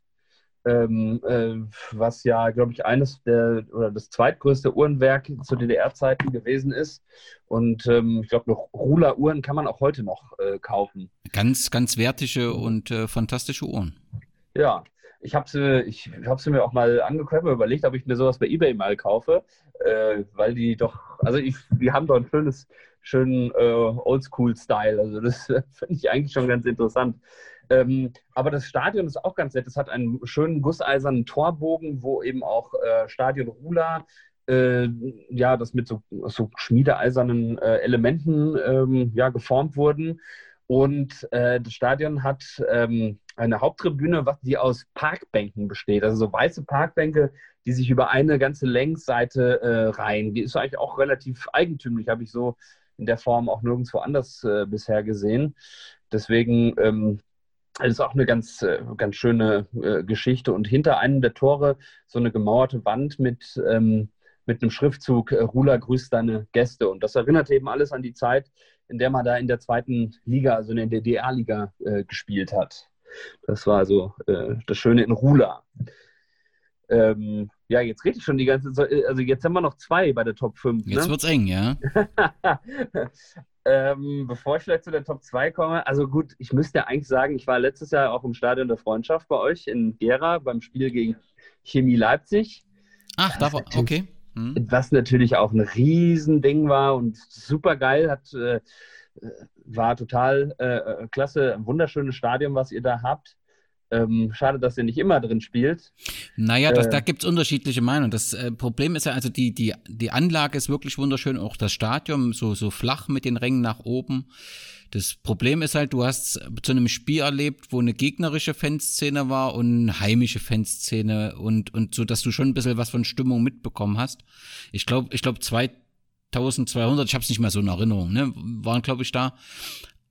ähm, äh, was ja, glaube ich, eines der oder das zweitgrößte Uhrenwerk zu DDR-Zeiten gewesen ist. Und ähm, ich glaube, noch Ruler-Uhren kann man auch heute noch äh, kaufen. Ganz, ganz wertige und äh, fantastische Uhren. Ja, ich habe sie, ich hab sie mir auch mal angeguckt, mir überlegt, ob ich mir sowas bei eBay mal kaufe, äh, weil die doch, also ich, die haben doch ein schönes, schönen äh, Oldschool-Style. Also das finde ich eigentlich schon ganz interessant. Ähm, aber das Stadion ist auch ganz nett. Es hat einen schönen gusseisernen Torbogen, wo eben auch äh, Stadion Rula, äh, ja, das mit so, so schmiedeeisernen äh, Elementen ähm, ja, geformt wurden. Und äh, das Stadion hat ähm, eine Haupttribüne, die aus Parkbänken besteht. Also so weiße Parkbänke, die sich über eine ganze Längsseite äh, reihen. Die ist eigentlich auch relativ eigentümlich, habe ich so in der Form auch nirgendwo anders äh, bisher gesehen. Deswegen ähm, das ist auch eine ganz, äh, ganz schöne äh, Geschichte. Und hinter einem der Tore so eine gemauerte Wand mit, ähm, mit einem Schriftzug, äh, Rula grüßt deine Gäste. Und das erinnert eben alles an die Zeit, in der man da in der zweiten Liga, also in der DDR-Liga, äh, gespielt hat. Das war also äh, das Schöne in Rula. Ähm, ja, jetzt rede ich schon die ganze Zeit. Also jetzt haben wir noch zwei bei der Top 5. Jetzt ne? wird's eng, ja. Ähm, bevor ich vielleicht zu der Top 2 komme, also gut, ich müsste ja eigentlich sagen, ich war letztes Jahr auch im Stadion der Freundschaft bei euch in Gera beim Spiel gegen Chemie Leipzig. Ach, da war, okay. Hm. Was natürlich auch ein Riesending war und super geil, hat, äh, war total äh, klasse, ein wunderschönes Stadion, was ihr da habt. Ähm, schade, dass er nicht immer drin spielt. Naja, das, äh, da gibt's unterschiedliche Meinungen. Das äh, Problem ist ja, also die, die, die Anlage ist wirklich wunderschön, auch das Stadion so, so flach mit den Rängen nach oben. Das Problem ist halt, du hast zu einem Spiel erlebt, wo eine gegnerische Fanszene war und eine heimische Fanszene und, und so, dass du schon ein bisschen was von Stimmung mitbekommen hast. Ich glaube, ich glaube, 2200, ich habe es nicht mehr so in Erinnerung, ne, waren, glaube ich, da.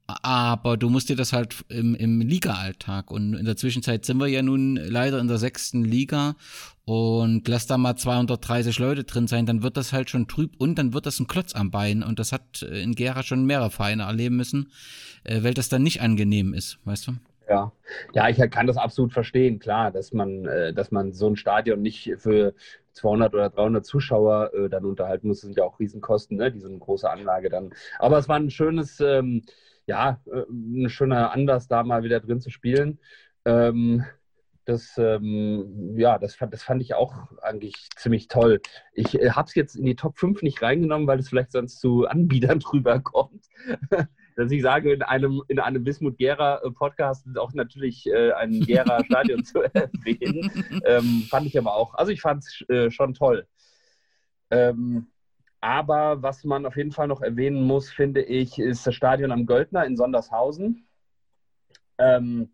Aber du musst dir das halt im, im Liga-Alltag und in der Zwischenzeit sind wir ja nun leider in der sechsten Liga und lass da mal 230 Leute drin sein, dann wird das halt schon trüb und dann wird das ein Klotz am Bein und das hat in Gera schon mehrere Vereine erleben müssen, äh, weil das dann nicht angenehm ist, weißt du? Ja, ja, ich kann das absolut verstehen, klar, dass man, äh, dass man so ein Stadion nicht für 200 oder 300 Zuschauer äh, dann unterhalten muss. Das sind ja auch Riesenkosten, ne? diese große Anlage dann. Aber es war ein schönes, ähm, ja, äh, ein schöner Anlass, da mal wieder drin zu spielen. Ähm, das, ähm, ja, das fand, das fand ich auch eigentlich ziemlich toll. Ich äh, habe es jetzt in die Top 5 nicht reingenommen, weil es vielleicht sonst zu Anbietern drüber kommt. Dass ich sage, in einem, in einem Bismut Gera äh, ist auch natürlich äh, ein Gera Stadion zu erwähnen. Ähm, fand ich aber auch. Also ich fand es äh, schon toll. Ähm, aber was man auf jeden Fall noch erwähnen muss, finde ich, ist das Stadion am Göldner in Sondershausen. Ähm,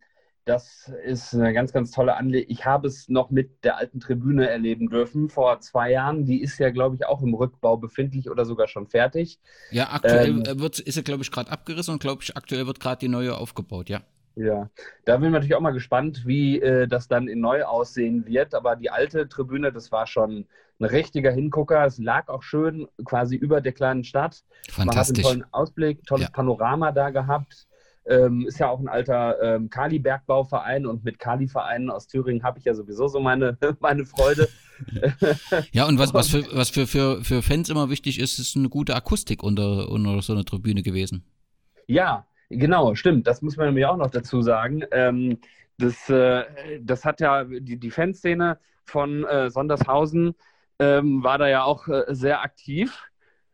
das ist eine ganz, ganz tolle Anlage. Ich habe es noch mit der alten Tribüne erleben dürfen vor zwei Jahren. Die ist ja, glaube ich, auch im Rückbau befindlich oder sogar schon fertig. Ja, aktuell ähm, wird, ist er, glaube ich, gerade abgerissen und, glaube ich, aktuell wird gerade die neue aufgebaut, ja. Ja, da bin ich natürlich auch mal gespannt, wie äh, das dann in neu aussehen wird. Aber die alte Tribüne, das war schon ein richtiger Hingucker. Es lag auch schön quasi über der kleinen Stadt. Fantastisch. Man hat einen tollen Ausblick, tolles ja. Panorama da gehabt. Ähm, ist ja auch ein alter ähm, Kali-Bergbauverein und mit Kali-Vereinen aus Thüringen habe ich ja sowieso so meine, meine Freude. ja, und was, was, für, was für, für, für Fans immer wichtig ist, ist eine gute Akustik unter, unter so einer Tribüne gewesen. Ja, Genau, stimmt. Das muss man nämlich auch noch dazu sagen. Ähm, das, äh, das hat ja die, die Fanszene von äh, Sondershausen ähm, war da ja auch äh, sehr aktiv.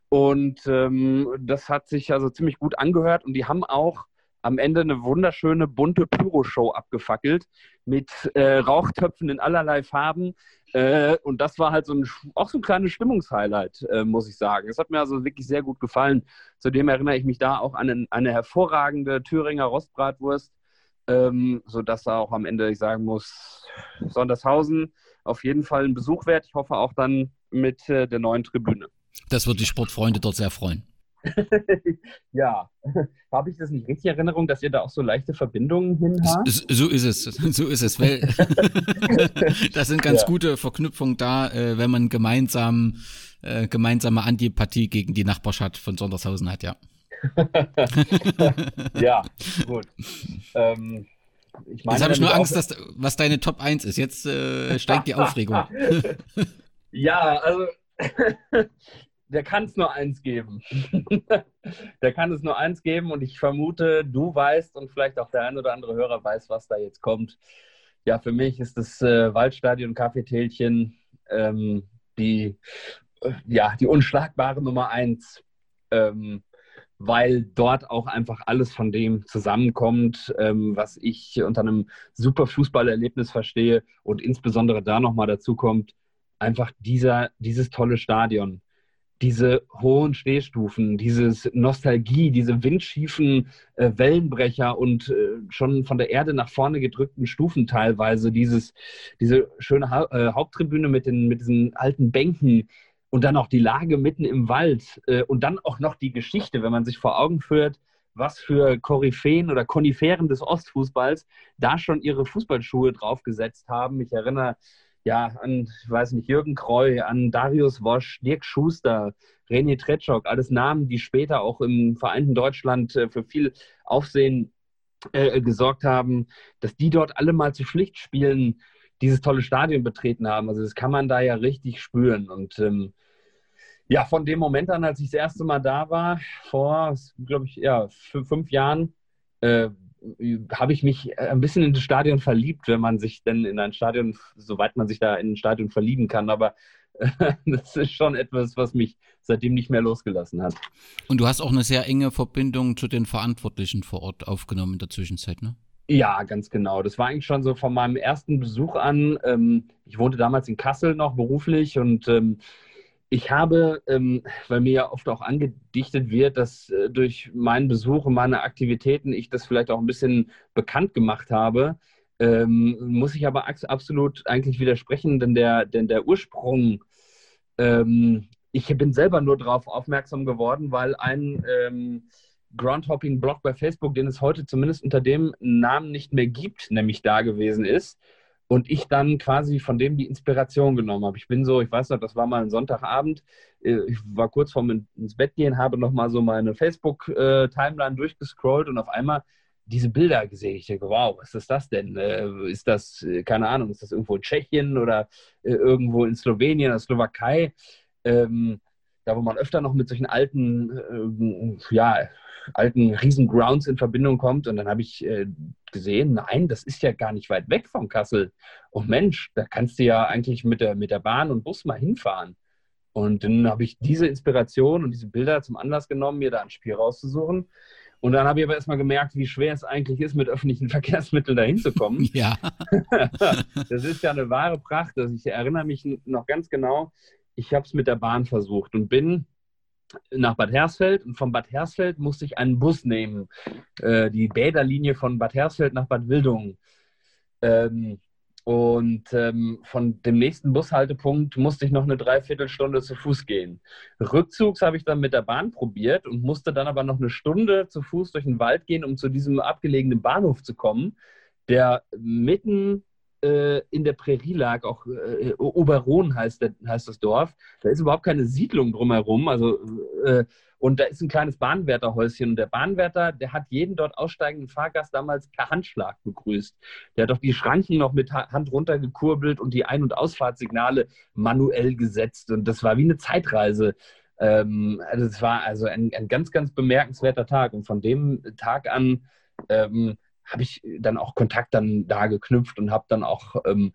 Und ähm, das hat sich also ziemlich gut angehört. Und die haben auch am Ende eine wunderschöne bunte Pyro-Show abgefackelt mit äh, Rauchtöpfen in allerlei Farben. Äh, und das war halt so ein, auch so ein kleines Stimmungshighlight, äh, muss ich sagen. Es hat mir also wirklich sehr gut gefallen. Zudem erinnere ich mich da auch an eine, eine hervorragende Thüringer Rostbratwurst, ähm, sodass da auch am Ende, ich sagen muss, Sondershausen auf jeden Fall ein Besuch wert. Ich hoffe auch dann mit äh, der neuen Tribüne. Das wird die Sportfreunde dort sehr freuen. ja, habe ich das nicht richtig in Erinnerung, dass ihr da auch so leichte Verbindungen hin habt? So ist es, so ist es. Weil das sind ganz ja. gute Verknüpfungen da, äh, wenn man gemeinsam äh, gemeinsame Antipathie gegen die Nachbarschaft von Sondershausen hat, ja. ja, gut. Ähm, ich meine, Jetzt habe ich nur Angst, dass, was deine Top 1 ist. Jetzt äh, steigt die Aufregung. ja, also der kann es nur eins geben. der kann es nur eins geben und ich vermute, du weißt und vielleicht auch der ein oder andere Hörer weiß, was da jetzt kommt. Ja, für mich ist das äh, Waldstadion Kaffeetälchen ähm, die, äh, ja, die unschlagbare Nummer eins. Ähm, weil dort auch einfach alles von dem zusammenkommt, ähm, was ich unter einem super Fußballerlebnis verstehe und insbesondere da nochmal dazu kommt, einfach dieser, dieses tolle Stadion diese hohen Stehstufen, dieses Nostalgie, diese windschiefen äh, Wellenbrecher und äh, schon von der Erde nach vorne gedrückten Stufen teilweise, dieses, diese schöne ha äh, Haupttribüne mit, den, mit diesen alten Bänken und dann auch die Lage mitten im Wald äh, und dann auch noch die Geschichte, wenn man sich vor Augen führt, was für Koryphäen oder Koniferen des Ostfußballs da schon ihre Fußballschuhe draufgesetzt haben. Ich erinnere ja, an, ich weiß nicht, Jürgen Kreu, an Darius Wosch, Dirk Schuster, René Tretschok, alles Namen, die später auch im vereinten Deutschland äh, für viel Aufsehen äh, gesorgt haben, dass die dort alle mal zu Pflichtspielen dieses tolle Stadion betreten haben. Also das kann man da ja richtig spüren. Und ähm, ja, von dem Moment an, als ich das erste Mal da war, vor, glaube ich, ja, fünf Jahren, äh, habe ich mich äh, ein bisschen in das Stadion verliebt, wenn man sich denn in ein Stadion, soweit man sich da in ein Stadion verlieben kann. Aber das ist schon etwas, was mich seitdem nicht mehr losgelassen hat. Und du hast auch eine sehr enge Verbindung zu den Verantwortlichen vor Ort aufgenommen in der Zwischenzeit, ne? Ja, ganz genau. Das war eigentlich schon so von meinem ersten Besuch an. Ähm, ich wohnte damals in Kassel noch beruflich und ähm, ich habe, ähm, weil mir ja oft auch angedichtet wird, dass äh, durch meinen Besuch und meine Aktivitäten ich das vielleicht auch ein bisschen bekannt gemacht habe, ähm, muss ich aber absolut eigentlich widersprechen, denn der, denn der Ursprung, ähm, ich bin selber nur darauf aufmerksam geworden, weil ein ähm, Groundhopping-Blog bei Facebook, den es heute zumindest unter dem Namen nicht mehr gibt, nämlich da gewesen ist und ich dann quasi von dem die Inspiration genommen habe. Ich bin so, ich weiß noch, das war mal ein Sonntagabend, äh, ich war kurz vorm ins Bett gehen, habe nochmal so meine Facebook-Timeline durchgescrollt und auf einmal diese Bilder gesehen. Ich denke, wow, was ist das denn? Äh, ist das, äh, keine Ahnung, ist das irgendwo in Tschechien oder irgendwo in Slowenien oder Slowakei? Ähm, da wo man öfter noch mit solchen alten, ja, alten Riesengrounds in Verbindung kommt. Und dann habe ich äh, gesehen, nein, das ist ja gar nicht weit weg von Kassel. Und Mensch, da kannst du ja eigentlich mit der, mit der Bahn und Bus mal hinfahren. Und dann habe ich diese Inspiration und diese Bilder zum Anlass genommen, mir da ein Spiel rauszusuchen. Und dann habe ich aber erstmal gemerkt, wie schwer es eigentlich ist, mit öffentlichen Verkehrsmitteln da hinzukommen. Ja. das ist ja eine wahre Pracht. Also ich erinnere mich noch ganz genau, ich habe es mit der Bahn versucht und bin nach Bad Hersfeld und von Bad Hersfeld musste ich einen Bus nehmen, äh, die Bäderlinie von Bad Hersfeld nach Bad Wildungen. Ähm, und ähm, von dem nächsten Bushaltepunkt musste ich noch eine Dreiviertelstunde zu Fuß gehen. Rückzugs habe ich dann mit der Bahn probiert und musste dann aber noch eine Stunde zu Fuß durch den Wald gehen, um zu diesem abgelegenen Bahnhof zu kommen, der mitten äh, in der Prärie lag, auch äh, Oberon heißt, heißt das Dorf. Da ist überhaupt keine Siedlung drumherum. Also, äh, und da ist ein kleines Bahnwärterhäuschen. Und der Bahnwärter, der hat jeden dort aussteigenden Fahrgast damals per Handschlag begrüßt. Der hat doch die Schranken noch mit Hand runtergekurbelt und die Ein- und Ausfahrtssignale manuell gesetzt. Und das war wie eine Zeitreise. Ähm, also es war also ein, ein ganz, ganz bemerkenswerter Tag. Und von dem Tag an ähm, habe ich dann auch Kontakt dann da geknüpft und habe dann auch ähm,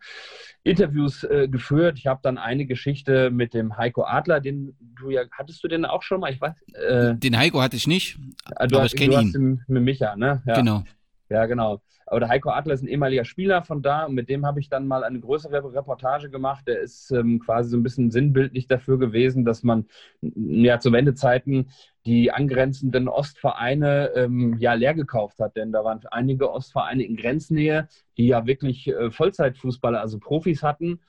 Interviews äh, geführt. Ich habe dann eine Geschichte mit dem Heiko Adler, den du ja, hattest du den auch schon mal? Ich weiß. Äh, den Heiko hatte ich nicht, ah, aber hast, ich kenne ihn. Den, mit Micha, ne? Ja. Genau. Ja, genau. Aber der Heiko Adler ist ein ehemaliger Spieler von da und mit dem habe ich dann mal eine größere Reportage gemacht. Der ist ähm, quasi so ein bisschen sinnbildlich dafür gewesen, dass man ja zu Wendezeiten die angrenzenden Ostvereine ähm, ja leer gekauft hat. Denn da waren einige Ostvereine in Grenznähe, die ja wirklich äh, Vollzeitfußballer, also Profis hatten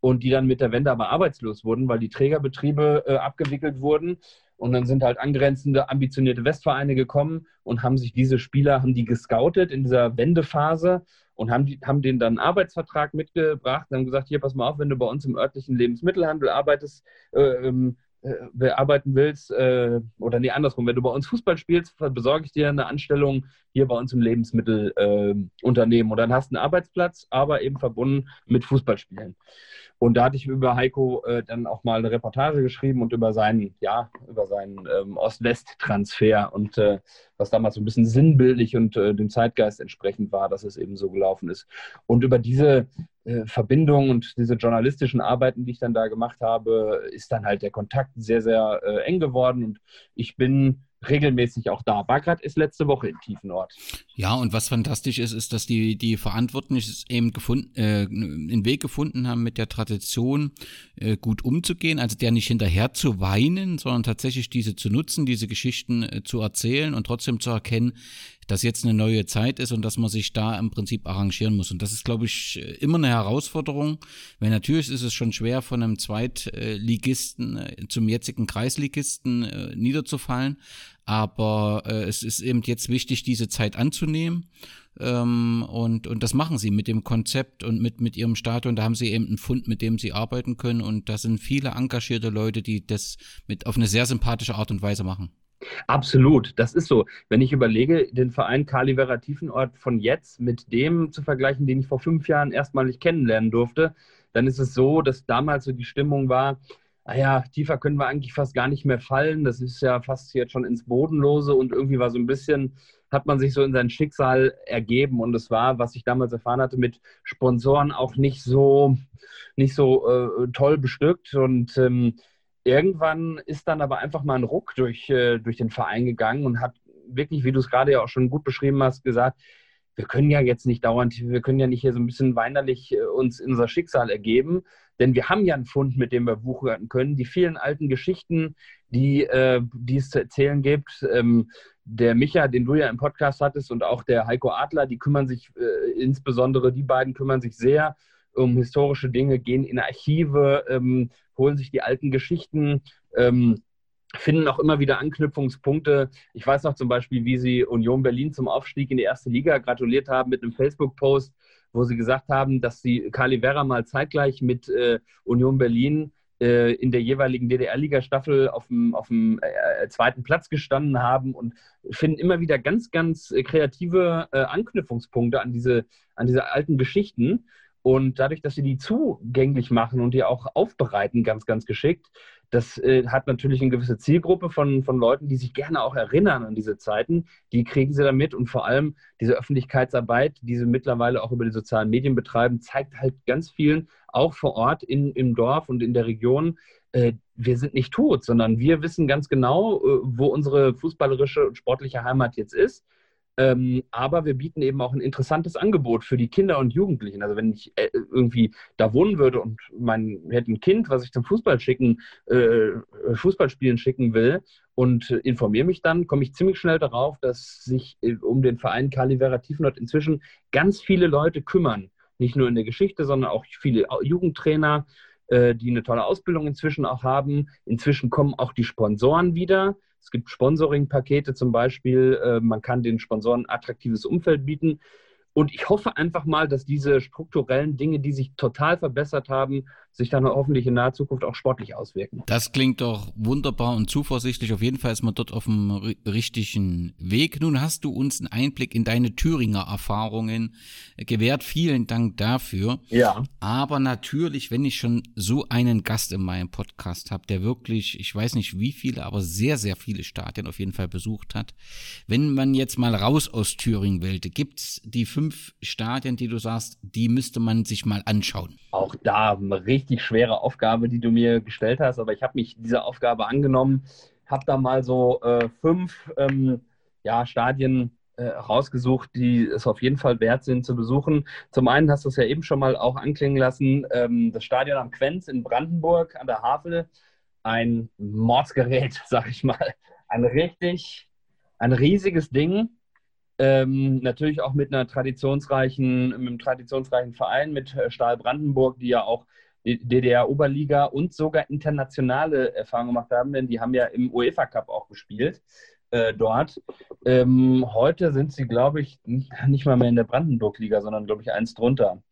und die dann mit der Wende aber arbeitslos wurden, weil die Trägerbetriebe äh, abgewickelt wurden. Und dann sind halt angrenzende, ambitionierte Westvereine gekommen und haben sich diese Spieler, haben die gescoutet in dieser Wendephase und haben, die, haben denen dann einen Arbeitsvertrag mitgebracht und haben gesagt, hier, pass mal auf, wenn du bei uns im örtlichen Lebensmittelhandel arbeitest, äh, ähm, äh, arbeiten willst, äh, oder nee, andersrum, wenn du bei uns Fußball spielst, besorge ich dir eine Anstellung hier bei uns im Lebensmittelunternehmen. Äh, und dann hast du einen Arbeitsplatz, aber eben verbunden mit Fußballspielen. Und da hatte ich über Heiko äh, dann auch mal eine Reportage geschrieben und über seinen, ja, über seinen ähm, Ost-West-Transfer und äh, was damals so ein bisschen sinnbildlich und äh, dem Zeitgeist entsprechend war, dass es eben so gelaufen ist. Und über diese äh, Verbindung und diese journalistischen Arbeiten, die ich dann da gemacht habe, ist dann halt der Kontakt sehr, sehr äh, eng geworden. Und ich bin regelmäßig auch da. Gerade ist letzte Woche in Tiefenort. Ja, und was fantastisch ist, ist, dass die, die Verantwortlichen eben gefunden, äh, einen Weg gefunden haben, mit der Tradition äh, gut umzugehen. Also der nicht hinterher zu weinen, sondern tatsächlich diese zu nutzen, diese Geschichten äh, zu erzählen und trotzdem zu erkennen, dass jetzt eine neue Zeit ist und dass man sich da im Prinzip arrangieren muss. Und das ist, glaube ich, immer eine Herausforderung, weil natürlich ist es schon schwer, von einem Zweitligisten äh, zum jetzigen Kreisligisten äh, niederzufallen. Aber äh, es ist eben jetzt wichtig, diese Zeit anzunehmen. Ähm, und, und das machen sie mit dem Konzept und mit, mit ihrem Stadion. Da haben sie eben einen Fund, mit dem sie arbeiten können. Und da sind viele engagierte Leute, die das mit auf eine sehr sympathische Art und Weise machen. Absolut, das ist so. Wenn ich überlege, den Verein Kalivera Tiefenort von jetzt mit dem zu vergleichen, den ich vor fünf Jahren erstmalig kennenlernen durfte, dann ist es so, dass damals so die Stimmung war, naja, ah tiefer können wir eigentlich fast gar nicht mehr fallen. Das ist ja fast jetzt schon ins Bodenlose und irgendwie war so ein bisschen, hat man sich so in sein Schicksal ergeben. Und es war, was ich damals erfahren hatte, mit Sponsoren auch nicht so, nicht so äh, toll bestückt. Und ähm, irgendwann ist dann aber einfach mal ein Ruck durch, äh, durch den Verein gegangen und hat wirklich, wie du es gerade ja auch schon gut beschrieben hast, gesagt, wir können ja jetzt nicht dauernd, wir können ja nicht hier so ein bisschen weinerlich äh, uns in unser Schicksal ergeben, denn wir haben ja einen Fund, mit dem wir wuchern können. Die vielen alten Geschichten, die, äh, die es zu erzählen gibt, ähm, der Micha, den du ja im Podcast hattest, und auch der Heiko Adler, die kümmern sich, äh, insbesondere die beiden kümmern sich sehr um historische Dinge, gehen in Archive, ähm, holen sich die alten Geschichten, ähm, finden auch immer wieder Anknüpfungspunkte. Ich weiß noch zum Beispiel, wie sie Union Berlin zum Aufstieg in die erste Liga gratuliert haben mit einem Facebook-Post, wo sie gesagt haben, dass sie Kali Vera mal zeitgleich mit äh, Union Berlin äh, in der jeweiligen DDR-Liga-Staffel auf dem, auf dem äh, zweiten Platz gestanden haben und finden immer wieder ganz, ganz äh, kreative Anknüpfungspunkte an diese, an diese alten Geschichten. Und dadurch, dass sie die zugänglich machen und die auch aufbereiten, ganz, ganz geschickt, das äh, hat natürlich eine gewisse Zielgruppe von, von Leuten, die sich gerne auch erinnern an diese Zeiten. Die kriegen sie damit und vor allem diese Öffentlichkeitsarbeit, die sie mittlerweile auch über die sozialen Medien betreiben, zeigt halt ganz vielen, auch vor Ort in, im Dorf und in der Region, äh, wir sind nicht tot, sondern wir wissen ganz genau, äh, wo unsere fußballerische und sportliche Heimat jetzt ist. Ähm, aber wir bieten eben auch ein interessantes Angebot für die Kinder und Jugendlichen. Also wenn ich äh, irgendwie da wohnen würde und mein hätte ein Kind, was ich zum Fußball schicken, äh, Fußballspielen schicken will und äh, informiere mich dann, komme ich ziemlich schnell darauf, dass sich äh, um den Verein Calivera Tiefenort inzwischen ganz viele Leute kümmern. Nicht nur in der Geschichte, sondern auch viele Jugendtrainer, äh, die eine tolle Ausbildung inzwischen auch haben. Inzwischen kommen auch die Sponsoren wieder es gibt Sponsoring-Pakete zum Beispiel. Äh, man kann den Sponsoren attraktives Umfeld bieten. Und ich hoffe einfach mal, dass diese strukturellen Dinge, die sich total verbessert haben, sich dann hoffentlich in naher Zukunft auch sportlich auswirken. Das klingt doch wunderbar und zuversichtlich. Auf jeden Fall ist man dort auf dem richtigen Weg. Nun hast du uns einen Einblick in deine Thüringer Erfahrungen gewährt. Vielen Dank dafür. Ja. Aber natürlich, wenn ich schon so einen Gast in meinem Podcast habe, der wirklich, ich weiß nicht wie viele, aber sehr, sehr viele Stadien auf jeden Fall besucht hat. Wenn man jetzt mal raus aus Thüringen will, gibt's die fünf Stadien, die du sagst, die müsste man sich mal anschauen. Auch da richtig richtig schwere Aufgabe, die du mir gestellt hast, aber ich habe mich dieser Aufgabe angenommen, habe da mal so äh, fünf ähm, ja, Stadien äh, rausgesucht, die es auf jeden Fall wert sind zu besuchen. Zum einen hast du es ja eben schon mal auch anklingen lassen, ähm, das Stadion am Quenz in Brandenburg an der Havel, ein Mordsgerät, sag ich mal. Ein richtig, ein riesiges Ding. Ähm, natürlich auch mit einer traditionsreichen, mit einem traditionsreichen Verein, mit äh, Stahl Brandenburg, die ja auch DDR-Oberliga und sogar internationale Erfahrungen gemacht haben, denn die haben ja im UEFA Cup auch gespielt äh, dort. Ähm, heute sind sie, glaube ich, nicht mal mehr in der Brandenburg-Liga, sondern, glaube ich, eins drunter.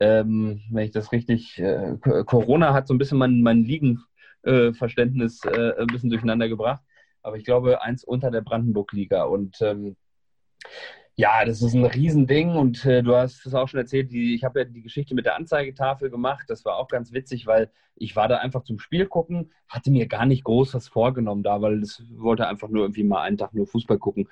Ähm, wenn ich das richtig, äh, Corona hat so ein bisschen mein, mein Ligenverständnis äh, ein bisschen durcheinander gebracht, aber ich glaube, eins unter der Brandenburg-Liga und ähm, ja, das ist ein Riesending und äh, du hast es auch schon erzählt, die, ich habe ja die Geschichte mit der Anzeigetafel gemacht. Das war auch ganz witzig, weil ich war da einfach zum Spiel gucken, hatte mir gar nicht groß was vorgenommen da, weil ich wollte einfach nur irgendwie mal einen Tag nur Fußball gucken.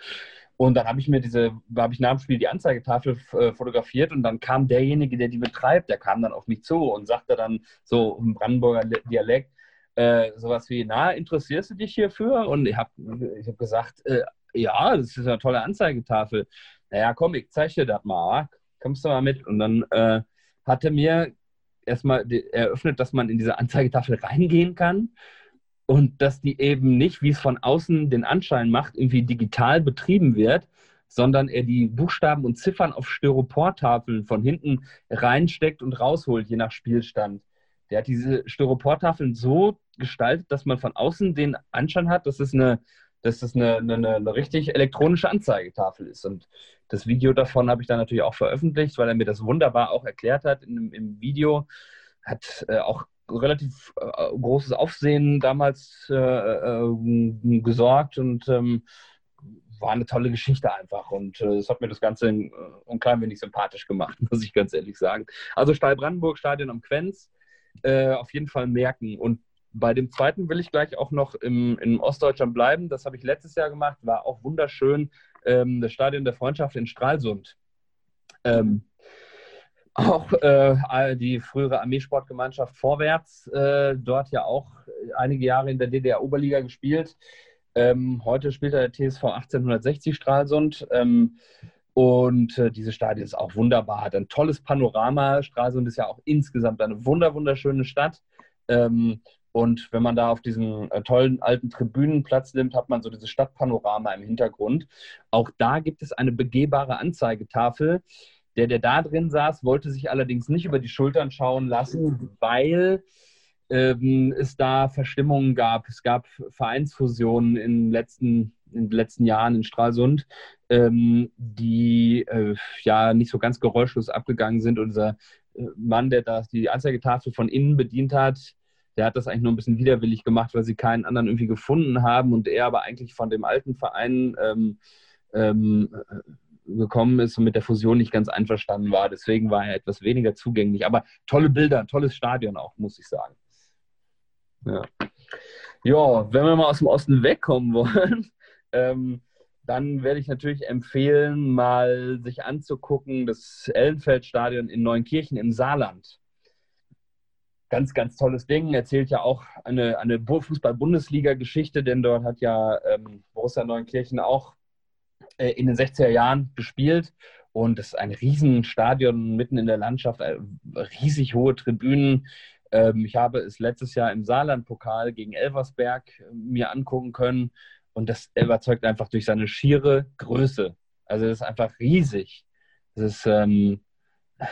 Und dann habe ich mir diese, habe ich nach dem Spiel die Anzeigetafel äh, fotografiert und dann kam derjenige, der die betreibt, der kam dann auf mich zu und sagte dann so im Brandenburger Dialekt, äh, sowas wie, na, interessierst du dich hierfür? Und ich habe ich hab gesagt, äh, ja, das ist eine tolle Anzeigetafel. Naja, komm, ich zeige dir das mal. Kommst du mal mit? Und dann äh, hat er mir erstmal eröffnet, dass man in diese Anzeigetafel reingehen kann und dass die eben nicht, wie es von außen den Anschein macht, irgendwie digital betrieben wird, sondern er die Buchstaben und Ziffern auf Styroportafeln von hinten reinsteckt und rausholt, je nach Spielstand. Der hat diese Styroportafeln so gestaltet, dass man von außen den Anschein hat, dass es eine dass das eine, eine, eine richtig elektronische Anzeigetafel ist. Und das Video davon habe ich dann natürlich auch veröffentlicht, weil er mir das wunderbar auch erklärt hat in, im Video. Hat äh, auch relativ äh, großes Aufsehen damals äh, äh gesorgt und ähm, war eine tolle Geschichte einfach. Und äh, es hat mir das Ganze ein, ein klein wenig sympathisch gemacht, muss ich ganz ehrlich sagen. Also Stahl-Brandenburg-Stadion am Quenz. Äh, auf jeden Fall merken. Und bei dem zweiten will ich gleich auch noch im, in Ostdeutschland bleiben. Das habe ich letztes Jahr gemacht, war auch wunderschön. Ähm, das Stadion der Freundschaft in Stralsund. Ähm, auch äh, die frühere Armeesportgemeinschaft Vorwärts, äh, dort ja auch einige Jahre in der DDR-Oberliga gespielt. Ähm, heute spielt er der TSV 1860 Stralsund. Ähm, und äh, dieses Stadion ist auch wunderbar, hat ein tolles Panorama. Stralsund ist ja auch insgesamt eine wunder wunderschöne Stadt. Ähm, und wenn man da auf diesen äh, tollen alten Tribünen Platz nimmt, hat man so dieses Stadtpanorama im Hintergrund. Auch da gibt es eine begehbare Anzeigetafel. Der, der da drin saß, wollte sich allerdings nicht über die Schultern schauen lassen, weil ähm, es da Verstimmungen gab. Es gab Vereinsfusionen in den letzten, in den letzten Jahren in Stralsund, ähm, die äh, ja nicht so ganz geräuschlos abgegangen sind. Und dieser äh, Mann, der da die Anzeigetafel von innen bedient hat, der hat das eigentlich nur ein bisschen widerwillig gemacht, weil sie keinen anderen irgendwie gefunden haben und er aber eigentlich von dem alten Verein ähm, ähm, gekommen ist und mit der Fusion nicht ganz einverstanden war. Deswegen war er etwas weniger zugänglich. Aber tolle Bilder, tolles Stadion auch, muss ich sagen. Ja, ja wenn wir mal aus dem Osten wegkommen wollen, ähm, dann werde ich natürlich empfehlen, mal sich anzugucken, das Ellenfeldstadion in Neunkirchen im Saarland ganz, ganz tolles Ding. Erzählt ja auch eine, eine Fußball-Bundesliga-Geschichte, denn dort hat ja ähm, Borussia Neunkirchen auch äh, in den 60er Jahren gespielt. Und es ist ein Riesenstadion mitten in der Landschaft, äh, riesig hohe Tribünen. Ähm, ich habe es letztes Jahr im Saarland-Pokal gegen Elversberg äh, mir angucken können. Und das überzeugt einfach durch seine schiere Größe. Also es ist einfach riesig. Es ist ähm,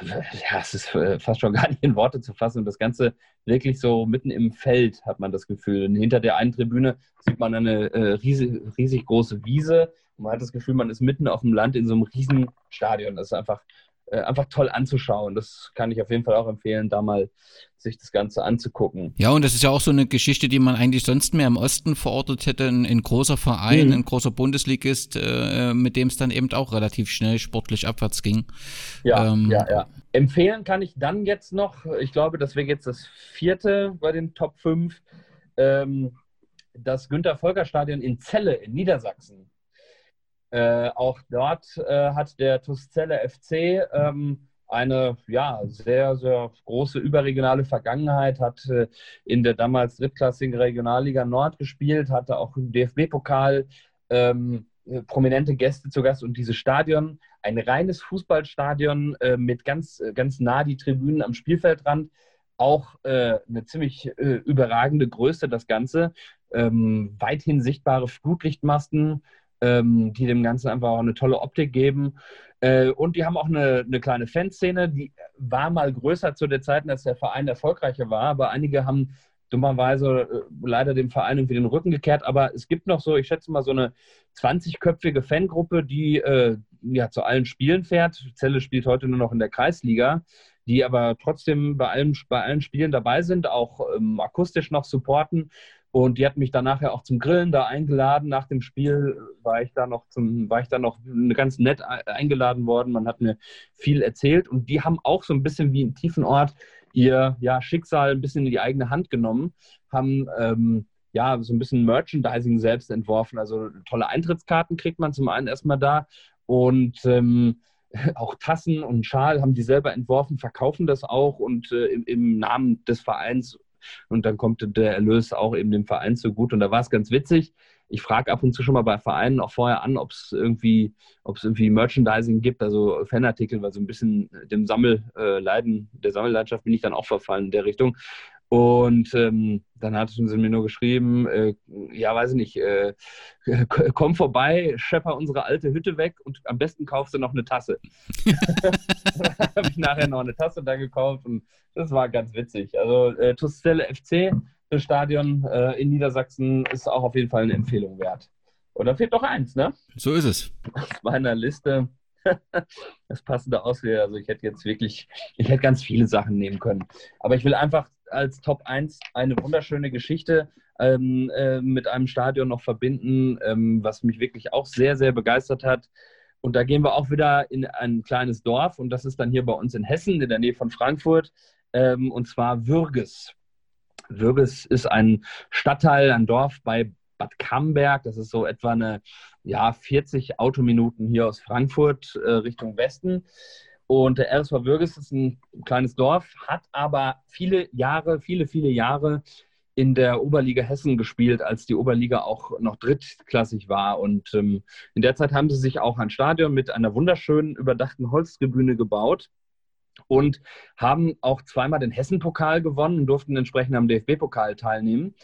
ja, es ist äh, fast schon gar nicht in Worte zu fassen. Und das Ganze wirklich so mitten im Feld hat man das Gefühl. Und hinter der einen Tribüne sieht man eine äh, riesig, riesig große Wiese. Und man hat das Gefühl, man ist mitten auf dem Land in so einem riesen Stadion. Das ist einfach äh, einfach toll anzuschauen. Das kann ich auf jeden Fall auch empfehlen, da mal sich das Ganze anzugucken. Ja, und das ist ja auch so eine Geschichte, die man eigentlich sonst mehr im Osten verortet hätte. Ein, ein großer Verein, mhm. ein großer Bundesligist, äh, mit dem es dann eben auch relativ schnell sportlich abwärts ging. Ja, ähm, ja, ja. Empfehlen kann ich dann jetzt noch, ich glaube, das wäre jetzt das vierte bei den Top 5, ähm, das Günter-Volker-Stadion in Celle in Niedersachsen. Äh, auch dort äh, hat der TuS Celle FC ähm, eine ja, sehr, sehr große überregionale Vergangenheit, hat äh, in der damals drittklassigen Regionalliga Nord gespielt, hatte auch im DFB-Pokal ähm, prominente Gäste zu Gast und dieses Stadion, ein reines Fußballstadion äh, mit ganz, ganz nah die Tribünen am Spielfeldrand, auch äh, eine ziemlich überragende Größe, das Ganze. Ähm, weithin sichtbare Flutlichtmasten, ähm, die dem Ganzen einfach auch eine tolle Optik geben. Äh, und die haben auch eine, eine kleine Fanszene, die war mal größer zu der Zeit, als der Verein erfolgreicher war, aber einige haben dummerweise äh, leider dem Verein irgendwie den Rücken gekehrt. Aber es gibt noch so, ich schätze mal, so eine 20-köpfige Fangruppe, die äh, ja zu allen Spielen fährt. Celle spielt heute nur noch in der Kreisliga, die aber trotzdem bei allen, bei allen Spielen dabei sind, auch ähm, akustisch noch supporten. Und die hat mich dann nachher auch zum Grillen da eingeladen. Nach dem Spiel war ich da noch zum, war ich da noch ganz nett eingeladen worden. Man hat mir viel erzählt und die haben auch so ein bisschen wie im tiefen Ort ihr ja, Schicksal ein bisschen in die eigene Hand genommen, haben ähm, ja so ein bisschen Merchandising selbst entworfen. Also tolle Eintrittskarten kriegt man zum einen erstmal da und ähm, auch Tassen und Schal haben die selber entworfen, verkaufen das auch und äh, im, im, Namen des Vereins und dann kommt der Erlös auch eben dem Verein zugute. Und da war es ganz witzig. Ich frage ab und zu schon mal bei Vereinen auch vorher an, ob es irgendwie, ob es irgendwie Merchandising gibt, also Fanartikel, weil so ein bisschen dem Sammelleiden, der Sammelleidenschaft bin ich dann auch verfallen in der Richtung. Und ähm, dann hat sie mir nur geschrieben, äh, ja, weiß ich nicht, äh, komm vorbei, schepper unsere alte Hütte weg und am besten kaufst du noch eine Tasse. dann habe ich nachher noch eine Tasse da gekauft und das war ganz witzig. Also äh, Tussstelle FC, das Stadion äh, in Niedersachsen, ist auch auf jeden Fall eine Empfehlung wert. Und da fehlt doch eins, ne? So ist es. Auf meiner Liste das passende Auswählen. Also ich hätte jetzt wirklich, ich hätte ganz viele Sachen nehmen können. Aber ich will einfach als Top 1 eine wunderschöne Geschichte ähm, äh, mit einem Stadion noch verbinden, ähm, was mich wirklich auch sehr, sehr begeistert hat. Und da gehen wir auch wieder in ein kleines Dorf und das ist dann hier bei uns in Hessen, in der Nähe von Frankfurt, ähm, und zwar Würges. Würges ist ein Stadtteil, ein Dorf bei Bad Camberg. Das ist so etwa eine ja, 40 Autominuten hier aus Frankfurt äh, Richtung Westen. Und der RSV Würges ist ein kleines Dorf, hat aber viele Jahre, viele, viele Jahre in der Oberliga Hessen gespielt, als die Oberliga auch noch drittklassig war. Und ähm, in der Zeit haben sie sich auch ein Stadion mit einer wunderschönen überdachten Holztribüne gebaut und haben auch zweimal den Hessen-Pokal gewonnen und durften entsprechend am DFB-Pokal teilnehmen